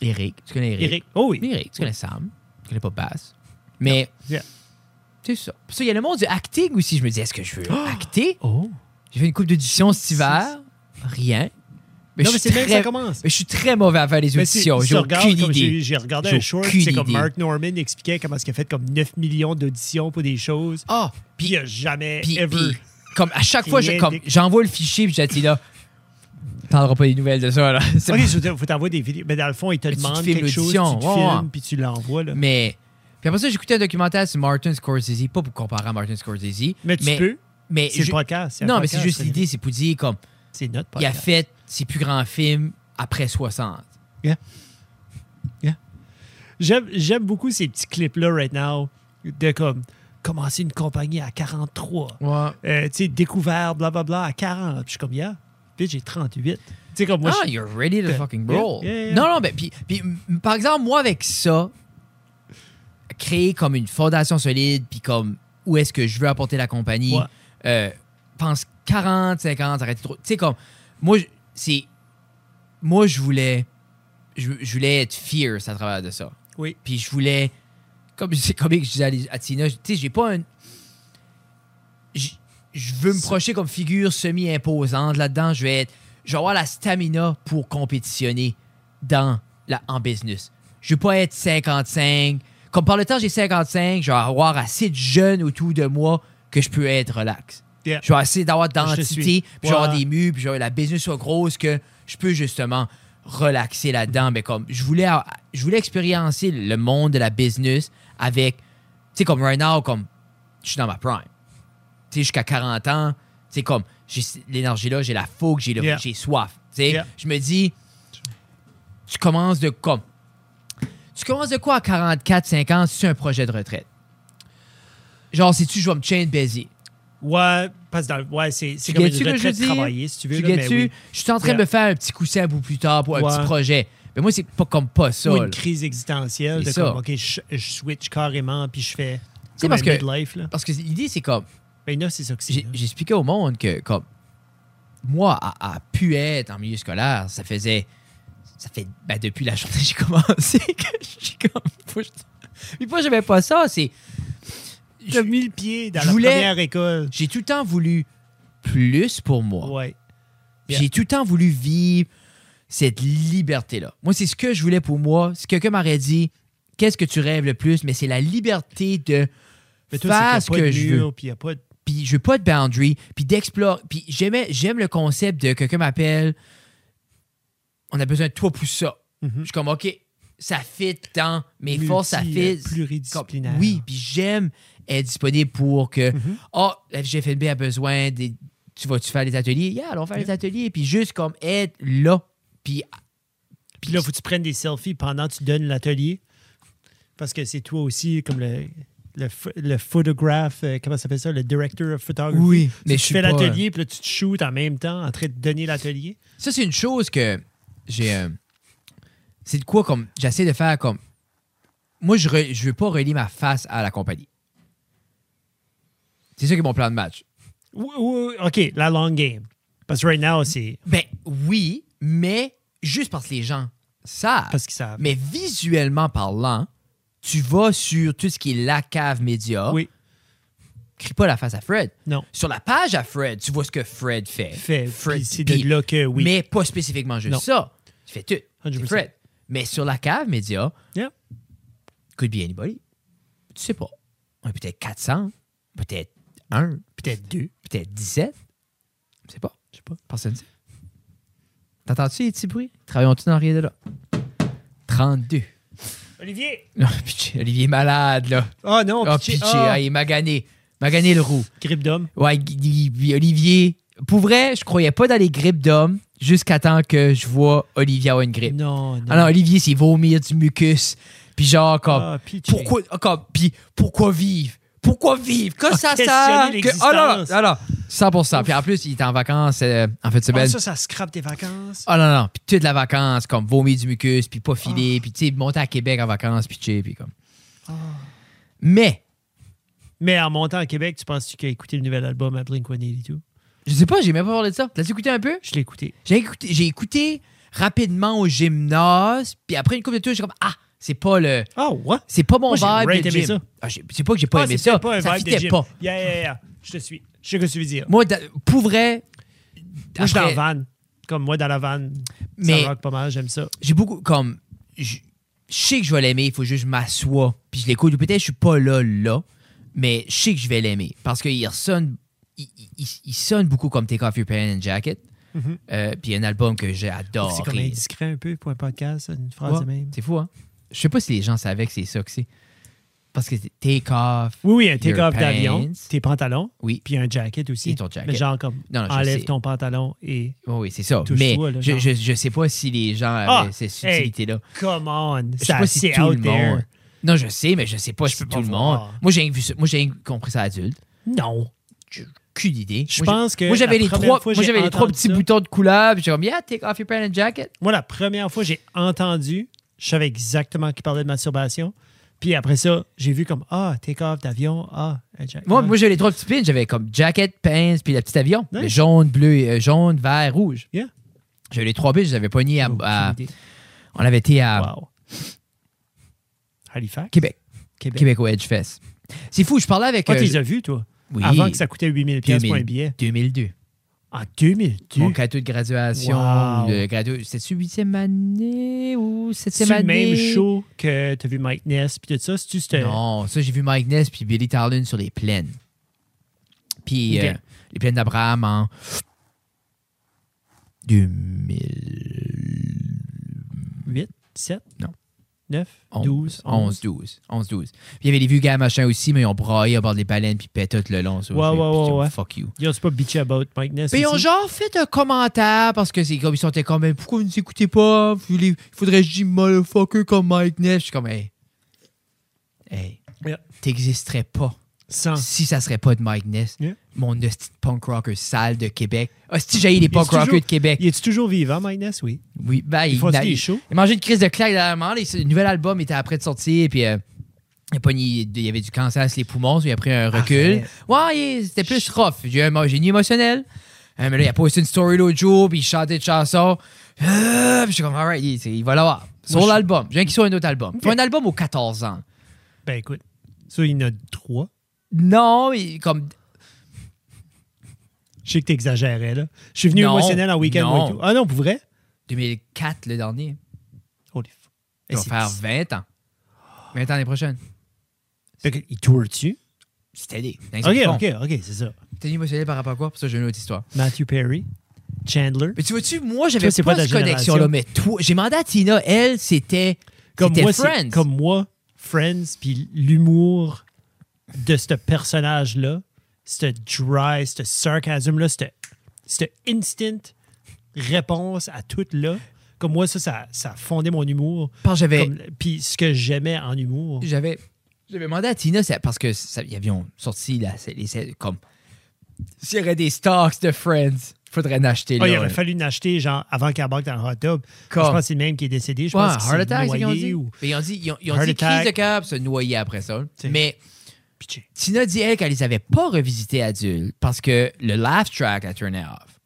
Eric. Tu connais Eric? Eric. Oh oui. Eric, tu connais Sam? Tu connais pas Bass. Mais, Yeah. C'est ça. Puis ça, il y a le monde du acting aussi. Je me dis, est-ce que je veux acter? Oh. J'ai fait une coupe d'auditions cet hiver. Rien. Mais non, je mais suis c'est même que ça très- commence. Mais je suis très mauvais à faire les auditions. J'ai aucune idée. J'ai regardé un short, c'est comme. Mark Norman expliquait comment est-ce qu'il a fait comme 9 millions d'auditions pour des choses. Ah, Puis puis il a jamais, ever. comme à chaque fois, je- j'envoie le fichier, puis j'ai dit là, t'entendras pas des nouvelles de ça, là. Ok, dire, faut t'envoyer des vidéos. Mais dans le fond, il te demande quelque chose, tu te filmes, puis tu l'envoies. là. Mais, puis après ça, j'ai écouté un documentaire sur Martin Scorsese, pas pour comparer à Martin Scorsese. Mais tu peux. Mais C'est le podcast. non, mais c'est podcast, juste l'idée, c'est pour dire, comme, C'est notre il a podcast. fait ses plus grands films après 60. J'aime j'aime beaucoup ces petits clips-là, right now, de comme commencer une compagnie à 43. Ouais. Euh, tu sais, découvert, blablabla, à 40. Puis je suis comme, yeah. Puis j'ai 38. Tu sais, comme moi, ah, je- you're ready to Yeah, fucking yeah, roll. yeah, yeah. Non, non, ben, puis, par exemple, moi, avec ça, créer comme une fondation solide, puis comme où est-ce que je veux apporter la compagnie, Ouais. euh, pense 40, 50, arrêtez trop. Tu sais, comme, moi, je- c'est. Moi, je voulais. Je, je voulais être fierce à travers de ça. Oui. Puis je voulais. Comme c'est comme je disais à, Tina, tu sais, j'ai pas un. Je veux me projeter comme figure semi-imposante là-dedans. Je vais être. Je vais avoir la stamina pour compétitionner dans la, en business. Je veux pas être 55. Comme par le temps, j'ai 55, je vais avoir assez de jeunes autour de moi que je peux être relax. Yeah. Je vais essayer d'avoir d'identité, puis je vais avoir des murs, puis je vais- la business soit grosse que je peux justement relaxer là-dedans. Mais comme je voulais, je voulais expériencer le monde de la business avec, tu sais, comme right now, comme je suis dans ma prime. Tu sais, jusqu'à 40 ans, c'est comme j'ai l'énergie là, j'ai la fougue, j'ai le- Yeah. j'ai soif. Tu sais, Yeah. je me dis, tu commences de comme, tu commences de quoi à 44, 50 si tu as un projet de retraite? Genre, si tu je vais me chain baiser? Ouais, parce que dans, ouais, c'est comme une retraite travailler, si tu veux. Tu là, mais oui. Je suis en train de me faire un petit coussin pour plus tard pour un petit projet. Mais moi, c'est pas comme pas ça. Ou là. une crise existentielle C'est de ça. comme, OK, je, je switch carrément, puis je fais comme parce un que- midlife, là. Parce que l'idée, c'est comme. Ben là, c'est ça que c'est. Expliqué au monde que, comme. Moi, à, à pu être en milieu scolaire, ça faisait. Ça fait. Ben, depuis la journée que j'ai commencé, que je suis comme. faut je- Puis moi, j'avais pas ça. C'est. As mis le pied dans je la voulais- première école. J'ai tout le temps voulu plus pour moi. Ouais. J'ai tout le temps voulu vivre cette liberté-là. Moi, c'est ce que je voulais pour moi. Si quelqu'un m'aurait dit, qu'est-ce que tu rêves le plus? Mais c'est la liberté de Mais toi, faire ce pas que je veux. puis il y a pas de... Puis je veux pas de boundary. Puis d'explorer. Puis j'aimais, j'aime le concept de quelqu'un m'appelle, on a besoin de toi pour ça. Mhm. Je suis comme, OK, ça fit dans mes Multi, forces, ça euh, fit. pluridisciplinaire. Comme- oui, puis j'aime être disponible pour que, oh, la FGFNB a besoin des. Tu vas-tu faire des ateliers? Yeah, allons faire Yeah. des ateliers. Puis juste comme être là. Puis Puis là, faut que tu prennes des selfies pendant que tu donnes l'atelier? Parce que c'est toi aussi, comme le, le, le photographe, euh, comment ça s'appelle ça? Le director of photography. Oui, mais tu je fais l'atelier, puis là, tu te shootes en même temps en train de donner l'atelier. ça, c'est une chose que j'ai. euh, c'est de quoi comme. J'essaie de faire comme. Moi, je, je veux pas relier ma face à la compagnie. C'est ça qui est mon plan de match. Oui, oui, OK, la long game. Parce que right now, c'est Ben oui, mais juste parce que les gens savent. parce qu'ils savent. Mais visuellement parlant, tu vas sur tout ce qui est la cave média. Oui. Crie pas la face à Fred. Non. Sur la page à Fred, tu vois ce que Fred fait. Fait. Fred, c'est de là que oui. Mais pas spécifiquement juste Non. ça. Tu fais tout. C'est 100%. Fred. Mais sur la cave média, Yeah. could be anybody. Tu sais pas. Peut-être 400, peut-être 1, Peut-être deux. peut-être 17. Je sais pas. Je sais pas. Personne ne sait. T'entends-tu les petits bruits? Travaillons-tu dans rien de là? 32. Olivier! Non, Olivier est malade, là. Oh non, Oh, pitché. pitché, Ah, ah, il est magané. Magané le roux. Grippe d'homme. Ouais, Olivier. Pour vrai, je croyais pas dans les grippes d'hommes jusqu'à temps que je vois Olivier avoir une grippe. Non, non. Ah non, Olivier, c'est vomir du mucus. Puis genre, comme, Ah, pourquoi, ah, comme, puis pourquoi vivre? Pourquoi vivre? Que ça sert? Que, oh non, non, non, 100%. Puis en plus, il est en vacances euh, en fait de Ah, semaine. ça, ça scrape tes vacances. Oh non, non. Puis toute la vacance, comme vomir du mucus, puis pas filer, puis tu sais, monter à Québec en vacances, puis chill, puis comme. Mais, Mais en montant à Québec, tu penses-tu qu'il a écouté le nouvel album à Blink-182? je sais pas, j'ai même pas parlé de ça. T'as-tu écouté un peu? Je l'ai écouté. J'ai écouté, j'ai écouté rapidement au gymnase, puis après une couple de tours, j'ai comme, ah, c'est pas le. Ah, ouais? C'est pas mon Moi, vibe ça. Ah, j'ai- c'est pas que j'ai pas ah, aimé ça. pas un ça vibe de gym. pas. Yeah, yeah, yeah. Je te suis. Je sais ce que tu veux dire. Moi, pour vrai. Moi, je suis dans la van. Comme moi, dans la van, Mais- ça rock pas mal, j'aime ça. j'ai beaucoup comme je je sais que je vais l'aimer, il faut juste que je m'assois puis je l'écoute. Ou Peut-être que je suis pas là là, mais je sais que je vais l'aimer parce qu'il sonne il, il- il sonne beaucoup comme Take Off Your Pants and Jacket. Mhm. Euh, puis un album que j'adore. C'est comme indiscret un peu pour un podcast, une phrase de même. C'est fou hein? Je sais pas si les gens savaient que c'est ça que c'est. Parce que c'est Take Off. Oui, oui, un Your take-off d'avion, tes pantalons, Oui. puis un jacket aussi. Et ton jacket. Mais genre comme, Non, non, je enlève ton pantalon et... Oh oui, c'est ça. Mais là, je, je, je sais pas si les gens avaient Ah, cette hey. subtilité-là. Come on! Je sais Ça, pas si c'est tout out le there. Non, je sais, mais je sais pas Je si peux tout le voir. monde. Moi, j'ai vu ça- moi, j'ai compris ça adulte. Non. J'ai aucune idée. Je Moi, pense que Moi, j'avais la les première trois, fois moi, j'ai j'avais les trois entendu petits ça- boutons de couleur, puis j'ai comme, yeah, take off your pants and jacket. Moi, la première fois que j'ai entendu, je savais exactement qu'il parlait de masturbation. Puis après ça, j'ai vu comme, ah, take-off d'avion, ah, un jacket. Moi, moi j'avais les trois petits pins. J'avais comme jacket, pants, puis le petit avion. Nice. Le jaune, bleu, euh, jaune, vert, rouge. Yeah. J'avais les trois pins, je les avais pognés à, Aucune à- idée. On avait été à Wow. Halifax? Québec. Québec. Québec au Edge Fest. C'est fou, je parlais avec. Euh, tu les as vus, toi? oui, Avant que ça coûtait 8000 pièces pour un 2000. billet. 2002. En 2002? Mon cadeau de graduation. Wow. Le. C'était-tu huitième année ou C'est septième le année? même show que tu as vu Mike Ness puis tout ça? C'était- Non, ça, j'ai vu Mike Ness puis Billy Tarlin sur les plaines. Puis euh, les plaines d'Abraham en 2011, 8, 7? Non. 9, 12, 11, 12. 11, 12. Puis il y avait les vieux gars machin aussi, mais ils ont braillé à bord des baleines puis pété tout le long. ça. Ouais, ouais, ouais, ouais. Fuck you. Yo, c'est pas bitchy about Mike Ness. Puis ils ont genre fait un commentaire parce que c'est comme ils sont comme pourquoi vous ne nous écoutez pas? Il faudrait que je dise motherfucker comme Mike Ness. Je suis comme hey. Hey. Yeah. T'existerais pas Sans. si ça serait pas de Mike Ness. Yeah. Mon hostie punk rocker sale de Québec. Hostie, j'ai les punk rockers toujours- de Québec. Il est toujours vivant, Mike Ness? Oui. Oui, ben, il, il, des shows? il a mangé une crise de claque dernièrement. Le nouvel album était après de sortir, puis euh, il, il y avait du cancer sur les poumons, so il a pris un recul. Arrête. Ouais, il- c'était plus rough. J'ai eu un génie émotionnel. Euh, mais là, il a posté une story l'autre jour, puis il chantait de chansons. Euh, puis je suis comme, alright, il, il va l'avoir. Sur l'album. Je viens qu'il soit un autre album. Il faut Ok. un album aux 14 ans. Ben écoute, ça, il y en a trois. Non, comme. Je sais que t'exagérais, là. Je suis venu Non, émotionnel en week-end. non. moi. Ah non, pour vrai? 2004, le dernier. Holy fuck. Il va Eh, faire c'est- 20 ans. 20 ans l'année prochaine. Fait que, Il tourne dessus? C'était des. Ok, ok, ok, c'est ça. T'es émotionnel par rapport à quoi? Pour ça, j'ai une autre histoire. Matthew Perry, Chandler. Mais tu vois-tu, moi, j'avais Toi, pas, pas cette connexion-là, mais toi, j'ai demandé à Tina, elle, c'était. Comme c'était moi, c'est- Friends. comme moi, Friends, puis l'humour de ce personnage-là, ce dry, ce sarcasme-là, cette, cette instant réponse à tout là. Comme moi, ça, ça, ça a fondé mon humour. J'avais. Puis ce que j'aimais en humour. J'avais. J'avais demandé à Tina, parce que ça, ils avaient sorti là, les- comme. S'il y aurait des stocks de Friends, il faudrait en acheter Ah, là. il aurait fallu l'acheter genre avant qu'elle embarque dans le hot tub. Comme- Je pense que c'est le même qui est décédé. Je Ouais, pense heart attack, c'est qu'ils ont dit. ou Mais ils ont dit, ils ont, ils ont dit crise de cœur, se noyer après ça. Mais pitché. Tina dit, elle, qu'elle les avait pas revisités adultes parce que le laugh track a turné off.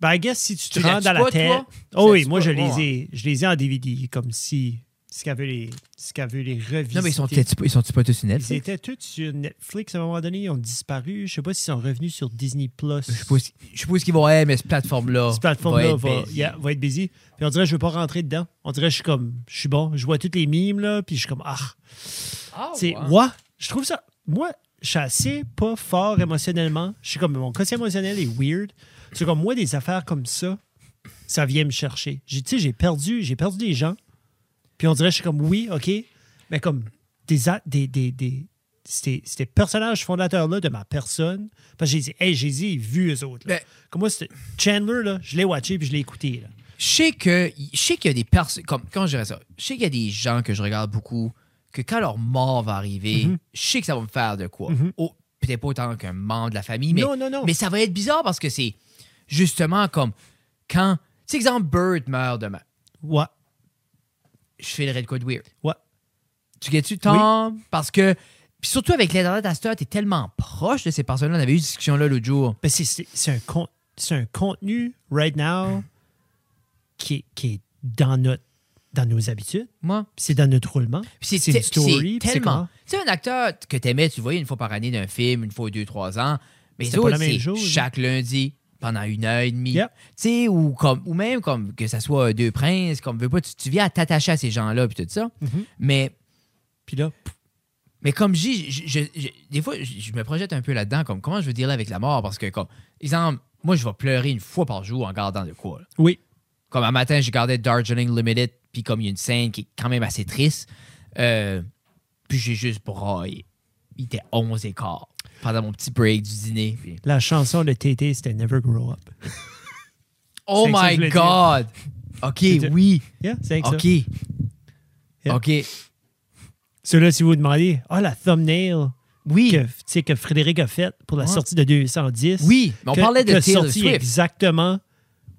Ben, I guess si tu te rends dans la tête. Oh oui, moi, je les, ai, je les ai en DVD comme si ce qu'elle veut les, ce les revisiter. Non, mais ils sont, ils sont pas tous sur Ils Netflix? étaient tous sur Netflix à un moment donné, ils ont disparu. Je sais pas s'ils sont revenus sur Disney Plus. Je suppose, je suppose qu'ils vont, hey, mais cette plateforme-là. Cette plateforme-là va, yeah, va être busy. Puis on dirait que je veux pas rentrer dedans. On dirait que je suis comme, je suis bon. Je vois toutes les mimes, là, puis je suis comme, ah. Ah, C'est, moi, je trouve ça. Moi, je suis assez pas fort émotionnellement. Je suis comme, mon quotient émotionnel est weird. C'est comme, moi, des affaires comme ça, ça vient me chercher. Tu sais, j'ai perdu, j'ai perdu des gens. Puis on dirait, je suis comme, oui, OK. Mais comme, des, des, des, des ces, ces personnages fondateurs-là de ma personne. Parce que j'ai dit, hey, j'ai dit, vu eux autres. là. Ben- Comme moi, Chandler, là, je l'ai watché puis je l'ai écouté. Là. Je sais que je sais qu'il y a des personnes comme comment je dirais ça? Je sais qu'il y a des gens que je regarde beaucoup que quand leur mort va arriver, Mhm. je sais que ça va me faire de quoi. Mhm. Oh, peut-être pas autant qu'un membre de la famille, mais non, non, non. mais ça va être bizarre parce que c'est justement comme quand tu sais exemple Bird meurt demain. Ouais, Je fais de quoi de weird. ouais. Tu gagnes-tu Tom parce que puis surtout avec l'internet à cette heure, t'es tellement proche de ces personnes-là. On avait eu une discussion là l'autre jour. Ben, c'est- un, con- un contenu, right now, qui est, qui est dans, notre, dans nos habitudes. Moi, C'est dans notre roulement. C'est une story, tellement. Tu sais, un acteur que t'aimais, tu le voyais une fois par année d'un film, une fois deux, trois ans. Mais c'est chose, hein? chaque lundi pendant une heure et demie. Yep. Tu sais, ou, comme, ou même comme que ça soit deux princes, comme veux pas, tu, tu viens à t'attacher à ces gens-là, puis tout ça. Mhm. Mais, Puis là, mais comme je dis, des fois, je, me projette un peu là-dedans, comme comment je veux dealer avec la mort, parce que, comme, exemple, moi, je vais pleurer une fois par jour en gardant de quoi. là. oui. Comme un matin, j'ai gardé Darjeeling Limited, puis comme il y a une scène qui est quand même assez triste, euh, puis j'ai juste braillé. Il était 11 et quart pendant mon petit break du dîner. puis- La chanson de Tété, c'était Never Grow Up. Oh my God! OK, oui. Yeah, c'est OK. Yeah. OK. Ceux-là, si vous vous demandez, ah, la thumbnail Oui. que, tu sais, que Frédéric a faite pour la Ouais. sortie de 210. Oui, mais on que- parlait de que Taylor sorti Swift. exactement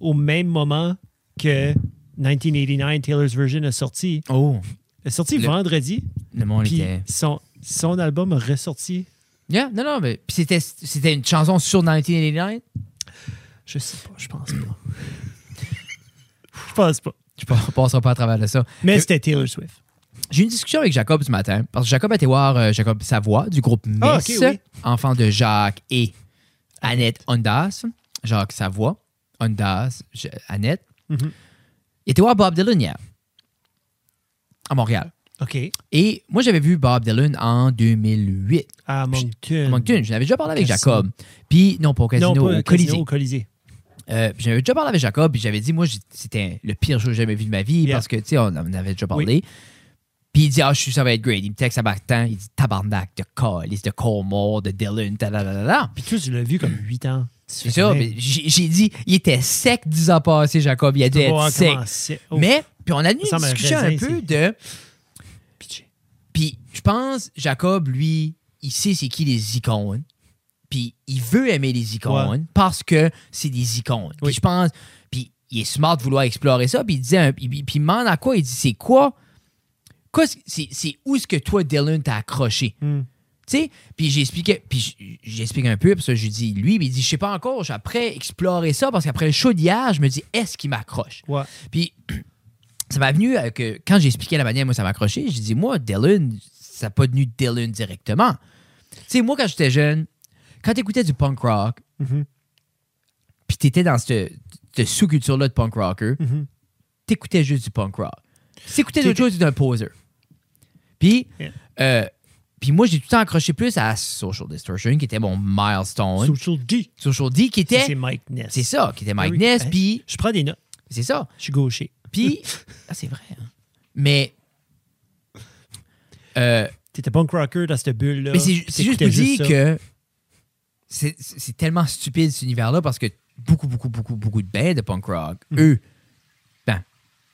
au même moment que 1989, Taylor's Version a sorti. Oh, Elle est sortie Le- vendredi, le monde était... son, son album a ressorti, Yeah, non, non, mais puis c'était, c'était une chanson sur 1989. je sais pas, je pense pas. je pense pas. Je ne passerai pas à travers de ça. Mais Euh, c'était Taylor Swift. J'ai eu une discussion avec Jacob ce matin, parce que Jacob a été voir euh, Jacob Savoie du groupe Ah, oui. enfant de Jacques et Annette Ondas. Jacques Savoie, Ondas, Annette. Mhm. Il était voir Bob Dylan hier, à Montréal. OK. Et moi, j'avais vu Bob Dylan en 2008 À Moncton. à Moncton. Je l'avais déjà parlé avec. Jacob. Puis, non, pas au casino, Non, pas au au Colisée. casino, au Colisée. Euh, j'avais déjà parlé avec Jacob, puis j'avais dit, moi, c'était le pire show que j'ai jamais vu de ma vie, Yeah. parce que, tu sais, on en avait déjà parlé. Puis il dit, ah, je suis ça va être great. Il me texte à Martin, il dit, tabarnak de Collis, de Colmore, de Dylan, ta Puis toi, tu l'as vu comme 8 ans. C'est ça, mais j'ai dit, il était sec 10 ans passés, Jacob, il a dû être sec. Mais, puis on a eu une discussion un peu de. Puis je pense, Jacob, lui, il sait c'est qui les icônes. Puis il veut aimer les icônes parce que c'est des icônes. Puis Oui. je pense, puis il est smart de vouloir explorer ça. Puis il disait, un- puis, il demande à quoi? Il dit, c'est quoi, quoi c'est, où est-ce que toi, Dylan, t'as accroché? Hmm. tu sais, puis j'expliquais, puis j'explique un peu, parce que je lui dis, lui, il dit, je sais pas encore, j'ai après explorer ça, parce qu'après le show d'hier, je me dis, est-ce qu'il m'accroche? Puis ça m'a venu euh, que quand j'ai expliqué la manière moi ça m'a accroché, j'ai dit, moi, Dylan, ça n'a pas venu Dylan directement. Tu sais, moi, quand j'étais jeune, quand t'écoutais du punk rock, Mhm. puis t'étais dans cette, cette sous-culture-là de punk rocker, Mhm. t'écoutais juste du punk rock. Si t'écoutais d'autres choses, t'étais un poser. Puis, Yeah. euh, puis moi, j'ai tout le temps accroché plus à Social Distortion, qui était mon milestone. Social D. Social D, qui était. C'est Mike Ness. C'est ça, qui était Mike Oui. Ness, Hein? puis. Je prends des notes. C'est ça. Je suis gaucher. Puis. ah, c'est vrai. hein. Mais. euh, T'étais punk rocker dans cette bulle-là. mais c'est juste t'écoutais pour dire ça. que. C'est c'est tellement stupide, cet univers-là, parce que beaucoup, beaucoup, beaucoup, beaucoup de bands de punk rock, eux. Ben.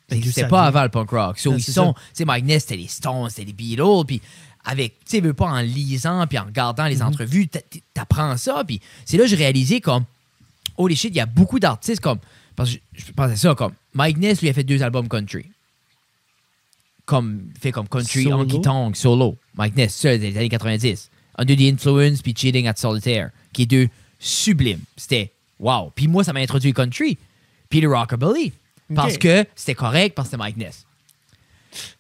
Ben, d'où C'était ça pas vient? avant le punk rock. So, Non, ils c'est sont. ça. Tu sais, Mike Ness, c'était les Stones, c'était les Beatles, puis avec, tu sais, veux pas en lisant, puis en regardant les entrevues, t'a- t'apprends ça, puis c'est là que j'ai réalisé comme, holy shit, il y a beaucoup d'artistes comme, parce que je, je pensais ça, comme, Mike Ness, lui, a fait deux albums country. Comme, fait comme country, Solo? honky tonk, solo. Mike Ness, ça, des années 90. Under the Influence, puis Cheating at Solitaire, qui est deux sublimes. C'était, wow. Puis moi, ça m'a introduit country, puis le rockabilly. Parce que c'était correct, parce que c'était Mike Ness.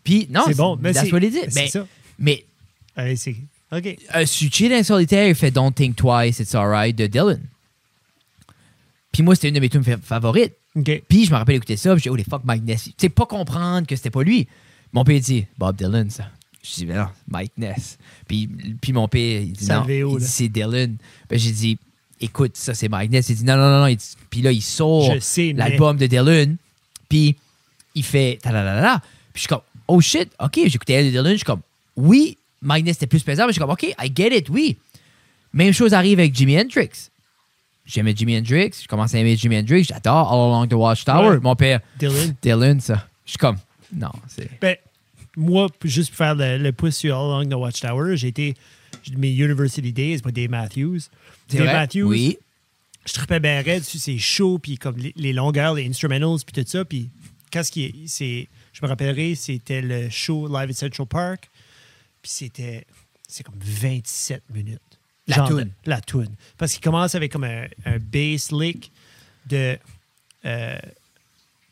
Puis, non, c'est bon. Mais c'est Mais, ça. mais Allez, c'est. OK. euh, Chill in Solitaire, il fait Don't Think Twice, It's Alright de Dylan. Puis moi, c'était une de mes tunes fa- favorites. Puis je me rappelle écouter ça, puis j'ai dit, oh les fuck Mike Ness. Tu sais, pas comprendre que c'était pas lui. Mon père dit, Bob Dylan, ça. Je dis, mais non, Mike Ness. Puis, puis mon père, il dit, non, il dit, c'est Dylan. Ben, j'ai dit, écoute, ça c'est Mike Ness. Il dit, non, non, non, non. Il dit- Puis là, il sort mais- l'album de Dylan, puis il fait, ta la la la la. Puis je suis comme, oh shit, ok, j'écoutais elle de Dylan, je suis comme, oui, Mike Ness était plus pesant, mais je suis comme, ok, I get it, oui. Même chose arrive avec Jimi Hendrix. J'aimais Jimi Hendrix, je commence à aimer Jimi Hendrix, j'adore All Along the Watchtower. Ouais. Mon père, Dylan. Dylan, ça. Je suis comme, non, c'est. Ben, moi, juste pour faire le, le pouce sur All Along the Watchtower, j'ai été. j'ai mes University Days, moi, Dave Matthews. Dave vrai? Matthews, Oui. je tripais bien raide sur ses shows, puis comme les, les longueurs, les instrumentals, puis tout ça. Puis, qu'est-ce qui c'est- Je me rappellerai, c'était le show Live at Central Park. Puis, c'était. C'est comme 27 minutes. La de- La tune. Parce qu'il commence avec comme un, un bass lick de. euh,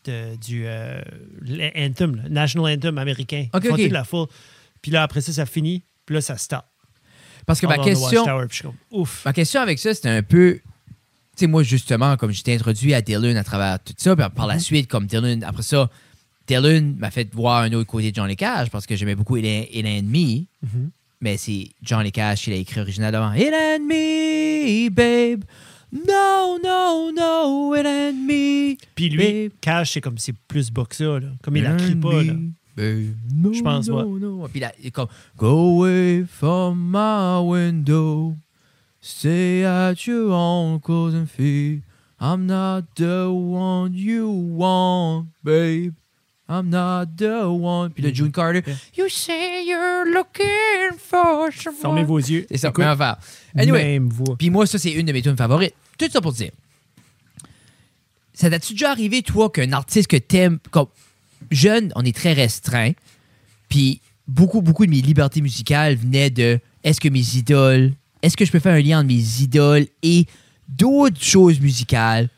de- du euh, l'anthem, là, National Anthem américain. Ok, Ils font la foule. Puis là, après ça, ça finit. Puis là, ça stop. Parce que ma question, comme, ouf. ma question avec ça, c'était un peu. Tu sais, moi, justement, comme j'étais introduit à Dylan à travers tout ça, puis par la suite, comme Dylan, après ça, Dylan m'a fait voir un autre côté de John Cage parce que j'aimais beaucoup Ain't Me. Mhm. Mais c'est John Cage qui l'a écrit originalement. It ain't me, babe. No, no, no, it ain't me. Puis lui, babe. Cash, c'est comme c'est plus bas que ça. Là. Comme il la crie pas. Là. No, Je pense no. Puis là, il est comme Go away from my window. Stay at your uncles and feet. I'm not the one you want, babe. I'm not the one. Puis le June Carter. You say you're looking for someone. Fermez vos yeux. C'est ça, Écoute, même affaire. Anyway, Même voix. puis moi, ça, c'est une de mes tunes favorites. Tout ça pour dire. Ça t'as-tu déjà arrivé, toi, qu'un artiste que t'aimes, comme jeune, on est très restreint, puis beaucoup, beaucoup de mes libertés musicales venaient de est-ce que mes idoles, est-ce que je peux faire un lien entre mes idoles et d'autres choses musicales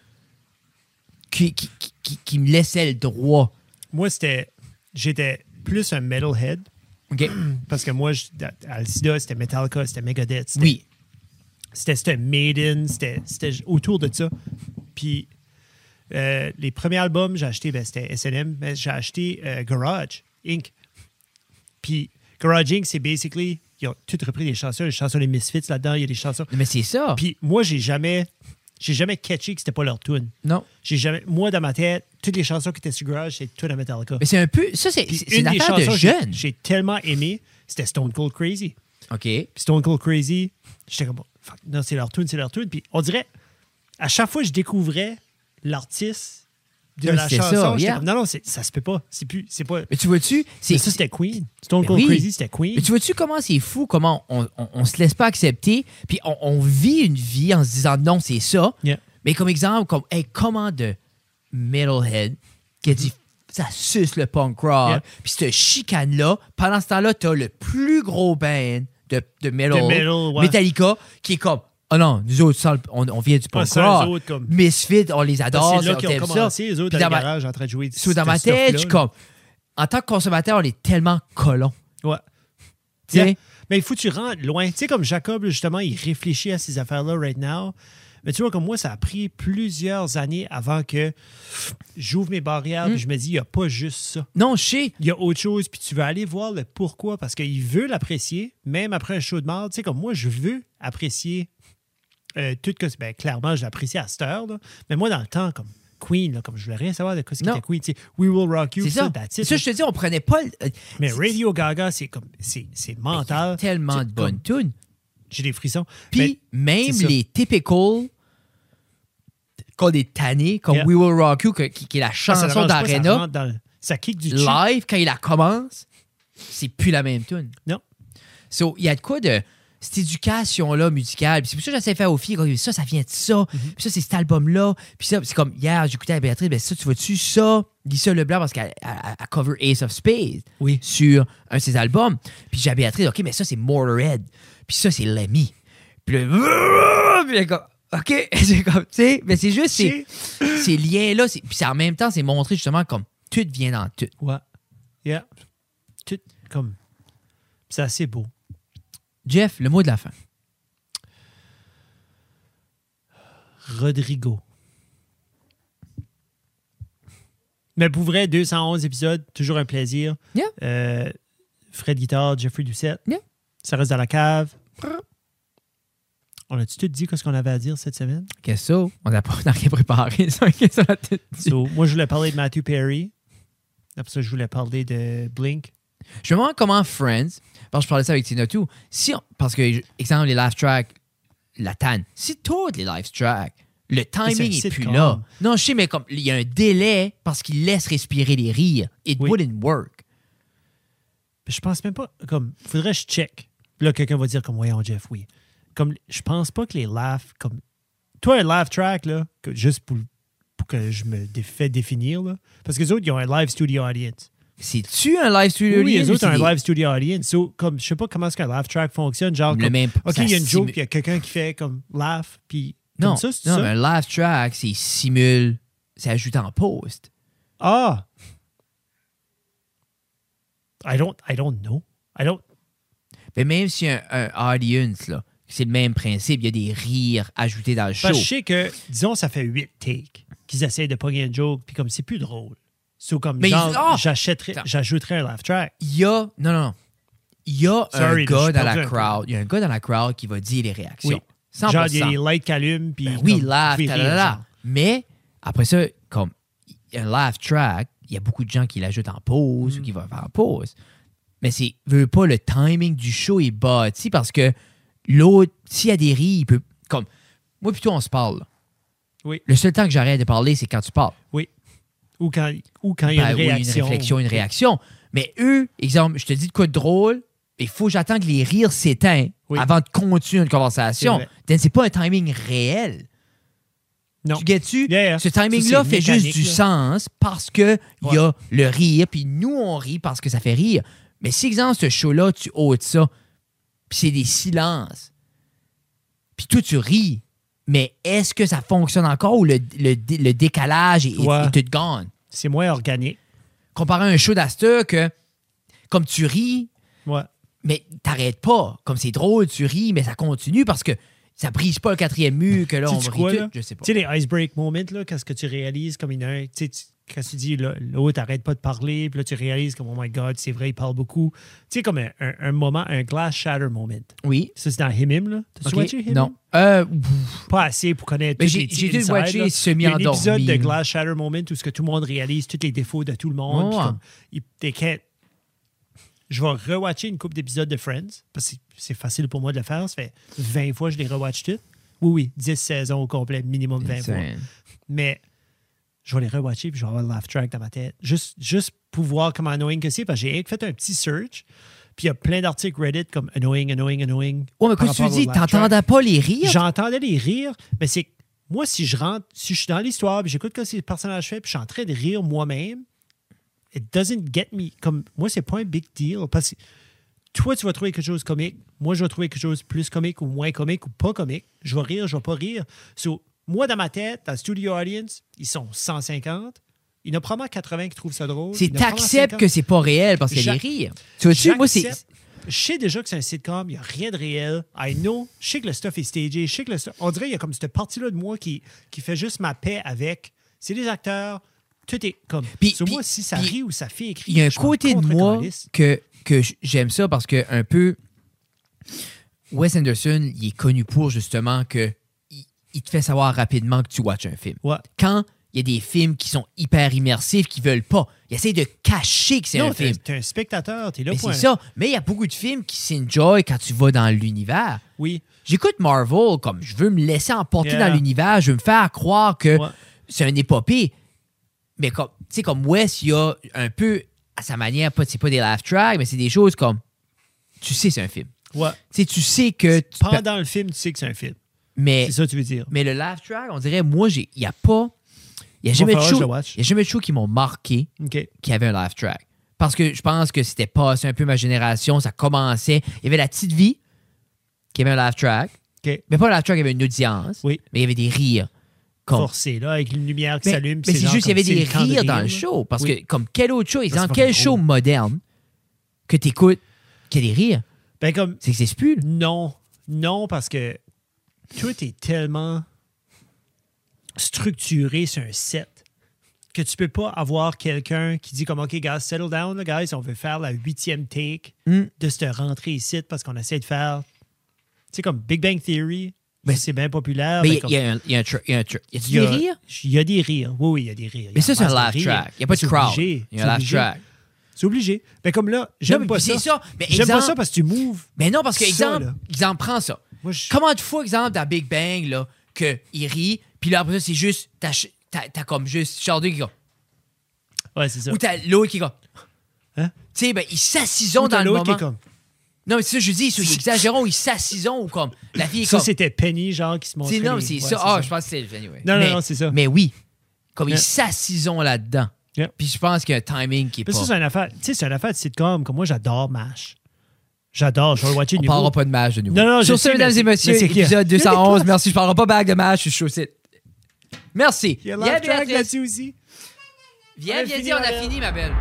qui, qui- qui- qui me laissaient le droit. Moi, c'était. J'étais plus un metalhead. OK? Parce que moi, je- Alcida, c'était Metallica, c'était Megadeth. C'était, Oui. C'était, Maiden, c'était, c'était autour de ça. Puis euh, les premiers albums, j'ai acheté, ben, c'était SNM, mais j'ai acheté euh, Garage Inc. Puis Garage Inc., c'est basically. Ils ont tout repris des chansons, les chansons des Misfits là-dedans, il y a des chansons. Mais c'est ça. Puis moi, j'ai jamais. J'ai jamais catché que c'était pas leur tune. non. J'ai jamais. Moi, dans ma tête, toutes les chansons qui étaient sur Garage, c'est tout à Metallica. Mais c'est un peu. Ça, c'est une des de chansons que j'ai- jeune. J'ai tellement aimé, c'était Stone Cold Crazy. OK. Puis Stone Cold Crazy, j'étais comme, fuck, non, c'est leur tune, c'est leur tune. Puis on dirait, à chaque fois que je découvrais l'artiste de la chanson, ça, j'étais yeah. comme, non, non, ça se peut pas. C'est plus, c'est pas. Mais tu vois-tu, ça, c'était Queen. Stone Cold oui. Crazy, c'était Queen. Mais tu vois-tu comment c'est fou, comment on, on, on se laisse pas accepter, puis on, on vit une vie en se disant non, c'est ça. Yeah. Mais comme exemple, comme hey, comment de Metalhead qui a dit ça suce le punk rock, Yeah. puis cette chicane-là, pendant ce temps-là, t'as le plus gros band de, de metal, De metal, ouais. Metallica, qui est comme oh non, nous autres, ça, on, on vient du punk rock. autres, comme- Misfit, on les adore, c'est là qu'ils ont commencé, les autres, dans ma- garage, en train de jouer. So, dans ma tête, je comme, en tant que consommateur, on est tellement colons. Ouais. Tu sais? Yeah. Mais il faut que tu rentres loin. Tu sais, comme Jacob, justement, il réfléchit à ces affaires-là right now. Mais tu vois, comme moi, ça a pris plusieurs années avant que j'ouvre mes barrières Hmm. puis je me dis, il n'y a pas juste ça. Non, je sais. Il y a autre chose, puis tu veux aller voir le pourquoi, parce qu'il veut l'apprécier, même après un show de mort. Tu sais, comme moi, je veux apprécier euh, tout que. Ben, clairement, je l'apprécie à cette heure, là. mais moi, dans le temps, comme Queen, là, comme je voulais rien savoir de quoi c'était. Queen. Tu sais, We Will Rock You, C'est ça. Ça, je te dis, on prenait pas. le- euh, Mais Radio Gaga, c'est comme. C'est c'est mental. tellement C'est de bonnes tunes. J'ai des frissons. Puis même c'est ça. les typical qu'on est tanné, comme Yeah. We Will Rock You, que- qui, qui est la Ah, ça chanson ça d'Arena, le- Ça kick du live, quand il la commence, c'est plus la même tune. Non. So, il y a de quoi de cette éducation-là musicale. Puis c'est pour ça que j'essaie de faire aux filles, ça, ça vient de ça. Mhm. Puis ça, c'est cet album-là. Puis ça, c'est comme hier, j'écoutais à Béatrice, ben ça, tu vois-tu ça? Lisa Leblanc, parce qu'elle elle- elle cover Ace of Spades Oui. sur un de ses albums. Puis j'ai à Béatrice, OK, mais ça, c'est Motorhead. Puis ça, c'est Lemmy. Puis là, puis comme, OK, c'est comme, tu sais, mais c'est juste ces, ces liens-là. c'est- Puis en même temps, c'est montré justement comme tout vient dans tout. Ouais. Yeah. tout comme. C'est assez beau. Jeff, le mot de la fin. Rodrigo. Mais pour vrai, 211 épisodes, toujours un plaisir. Yeah. Euh, Fred Guitard, Jeffrey Doucette. Yeah. Ça reste dans la cave. On a-tu tout dit ce qu'on avait à dire cette semaine? Qu'est-ce que ça? On n'a pas rien préparé. So, moi, je voulais parler de Matthew Perry. Après ça, je voulais parler de Blink. Je me demande comment Friends, parce que je parlais ça avec Tina tout, si on- parce que, exemple, les live tracks, la tanne, si toutes les live tracks, le timing c'est un est plus là. Non, je sais, mais comme il y a un délai parce qu'il laisse respirer les rires. It Oui. wouldn't work. Je pense même pas. Comme, faudrait que je check. Puis Là, quelqu'un va dire comme, voyons, Jeff, oui. Comme, je pense pas que les laughs, comme. Toi, un laugh track, là, que- juste pour, pour que je me fais définir, là. Parce que les autres, ils ont un live studio audience. C'est-tu un live studio? Oui, les audience ou autres ont c'est un live studio audience. So, comme, je sais pas comment est-ce qu'un laugh track fonctionne. Genre, comme, même. OK, il y a une joke, il y a quelqu'un qui fait comme laugh, puis. Non, comme ça, c'est non ça? mais un live track, c'est simule, c'est ajouté en post. Ah! I don't, I don't know. I don't. Mais même si un, un audience, là, c'est le même principe, il y a des rires ajoutés dans le show. Parce que je sais que, disons, ça fait huit takes qu'ils essayent de pogner une joke, puis comme c'est plus drôle. So, comme, Mais genre, ah! j'achèterais, j'ajouterais un laugh track. Il y a. Non, non. Il y a Sorry, un gars dans la crowd. Il y a un gars dans la crowd qui va dire les réactions. Oui. 100%. Genre, il y a des lights qui allument, puis. Ben oui, laugh, genre. Mais après ça, comme un laugh track, il y a beaucoup de gens qui l'ajoutent en pause ou Mm. qui vont faire en pause. Mais c'est veut pas le timing du show est bâti parce que l'autre, s'il y a des rires, il peut. Comme moi plutôt on se parle. là. Oui. Le seul temps que j'arrête de parler, c'est quand tu parles. Ou quand, ou quand il y a Ben une oui, réaction. réflexion, une réaction. Mais eux, exemple, je te dis de quoi de drôle, il faut que j'attends que les rires s'éteignent Oui. avant de continuer une conversation. C'est pas un timing réel. Non. Tu? Yeah, yeah. Ce timing-là fait juste du là. sens parce que il y a le rire, puis nous, on rit parce que ça fait rire. Mais si, exemple, ce show-là, tu ôtes ça, puis c'est des silences, puis toi, tu ris, mais est-ce que ça fonctionne encore ou le, le, le décalage est, est- Ouais. est tout gone? C'est moins organique. Comparé à un show d'Astor que, comme tu ris, Ouais. mais t'arrêtes pas. Comme c'est drôle, tu ris, mais ça continue parce que ça brise pas le quatrième mur, que là, on rit quoi, tout. là? Je sais pas. Tu sais, les ice break moments, là, quand ce que tu réalises, comme il y en a un, tu sais, quand tu dis, là, l'autre arrête pas de parler, puis là, tu réalises comme, oh my God, c'est vrai, il parle beaucoup. Tu sais, comme un, un- un moment, un glass shatter moment. Oui. Ça, c'est dans Himim, là? T'as-tu Ok. watché Himim? Non. Euh, Pas assez pour connaître Mais j'ai- dû le watcher là. Il y a un épisode de Glass Shatter Moment où ce que tout le monde réalise tous les défauts de tout le monde. Oh, comme, can't- Je vais rewatcher une couple d'épisodes de Friends parce que c'est facile pour moi de le faire. Ça fait 20 fois que je les rewatch toutes. Oui, oui, 10 saisons au complet, minimum 20 fois. Mais je vais les rewatcher puis je vais avoir le laugh track dans ma tête. Juste, juste pour voir comment annoying que c'est parce que j'ai fait un petit search. Puis il y a plein d'articles Reddit comme annoying, annoying, annoying. Ouais, mais qu'est-ce que tu dis? T'entendais pas les rires? J'entendais les rires, mais c'est que moi, si je rentre, si je suis dans l'histoire, puis j'écoute ce que ces personnages font, puis je suis en train de rire moi-même, it doesn't get me. Comme moi, c'est pas un big deal. Parce que toi, tu vas trouver quelque chose comique. Moi, je vais trouver quelque chose plus comique ou moins comique ou pas comique. Je vais rire, je vais pas rire. So, moi, dans ma tête, dans le studio audience, ils sont 150. Il y en a probablement 80 qui trouvent ça drôle. C'est t'acceptes 50. que c'est pas réel parce qu'il y a des rires. Tu vois-tu? Moi, c'est. Je sais déjà que c'est un sitcom, il n'y a rien de réel. I know. Je sais que le stuff est stagé. Je sais que le stuff- On dirait qu'il y a comme cette partie-là de moi qui, qui fait juste ma paix avec. C'est des acteurs. Tout est comme. Puis- Sur moi, si ça puis rit ou ça fait écrire. Il y a un côté de moi que, que j'aime ça parce que un peu Wes Anderson, il est connu pour justement que il, te fait savoir rapidement que tu watches un film. Ouais. Quand il y a des films qui sont hyper immersifs, qui veulent pas, il essaie de cacher que c'est un film. t'es un spectateur, t'es là Mais pour c'est ça. Mais il y a beaucoup de films qui s'enjoy quand tu vas dans l'univers. Oui. J'écoute Marvel comme je veux me laisser emporter Yeah. dans l'univers, je veux me faire croire que Ouais. c'est un épopée. Mais comme, tu sais, comme Wes, il y a un peu, à sa manière, pas, c'est pas des laugh tracks, mais c'est des choses comme, tu sais, c'est un film. Ouais. Tu sais, tu sais que. tu peux- Pendant le film, tu sais que c'est un film. Mais, C'est ça que tu veux dire. mais le laugh track, on dirait, moi, il n'y a pas. Il n'y a, jamais de show- y a jamais de show qui m'ont marqué qui avait un laugh track. Parce que je pense que c'était pas, c'est un peu ma génération, ça commençait. Il y avait la petite vie qui avait un laugh track. Mais pas un laugh track, il y avait une audience. Oui. Mais il y avait des rires. Comme- Forcé, là, avec une lumière qui s'allume. mais c'est juste qu'il y avait des rires dans le show. Parce Oui. que, comme quel autre show, pas quel drôle. show moderne que t'écoutes qu'il y a des rires? Ben, comme, C'est que c'est spul. non. Non, parce que tout est tellement structuré sur un set que tu peux pas avoir quelqu'un qui dit comme OK, guys, settle down, là, guys, on veut faire la huitième take Mm. de cette rentrée ici parce qu'on essaie de faire. Tu sais, comme Big Bang Theory, Mais- c'est bien populaire. Mais il y, a un- y a un y un Y des rires? Il y a des rires. Oui, oui, il y a des rires. Mais ça, c'est un rires. track. Il n'y a pas de crowd. Il y a C'est un track. C'est obligé. Mais comme là, j'aime pas ça. c'est ça. J'aime pas ça parce que tu moves. Mais non, parce que, Ça, exemple, là. exemple, prends ça. Moi, je- Comment de fois, exemple, dans Big Bang, là, qu'il rit, puis là, après ça, c'est juste, t'as, ch- t'as, t'as comme juste Sheldon qui comme, Ouais, c'est ça. ou t'as l'autre qui comme, Hein? tu sais, ben, ils Ou t'as dans le l'autre qui moment. est comme. Non, mais c'est ça, je dis, ils exagérons, ils s'assisent ou comme, la fille est Ça, comme, c'était Penny, genre, qui se montrait. c'est, non, les- c'est ouais, ça. Ah, je pense que c'est, anyway. Non, non, mais, non, c'est ça. Mais oui, comme Yeah. ils s'assisent là-dedans. Yeah. Puis je pense qu'il y a un timing qui est Mais pas... ça, c'est une affaire. Tu sais, c'est une affaire de sitcom. Comme moi, j'adore MASH. J'adore. Je vais le watcher On nouveau. parlera pas de match de nouveau. Non, non, je Sur sais, ce, mesdames et messieurs, épisode Il y a des 211. classes. Merci, je parlerai pas bague de match, je suis site. Merci. Il y a track là-dessus aussi. Viens, viens on a fini, ma belle.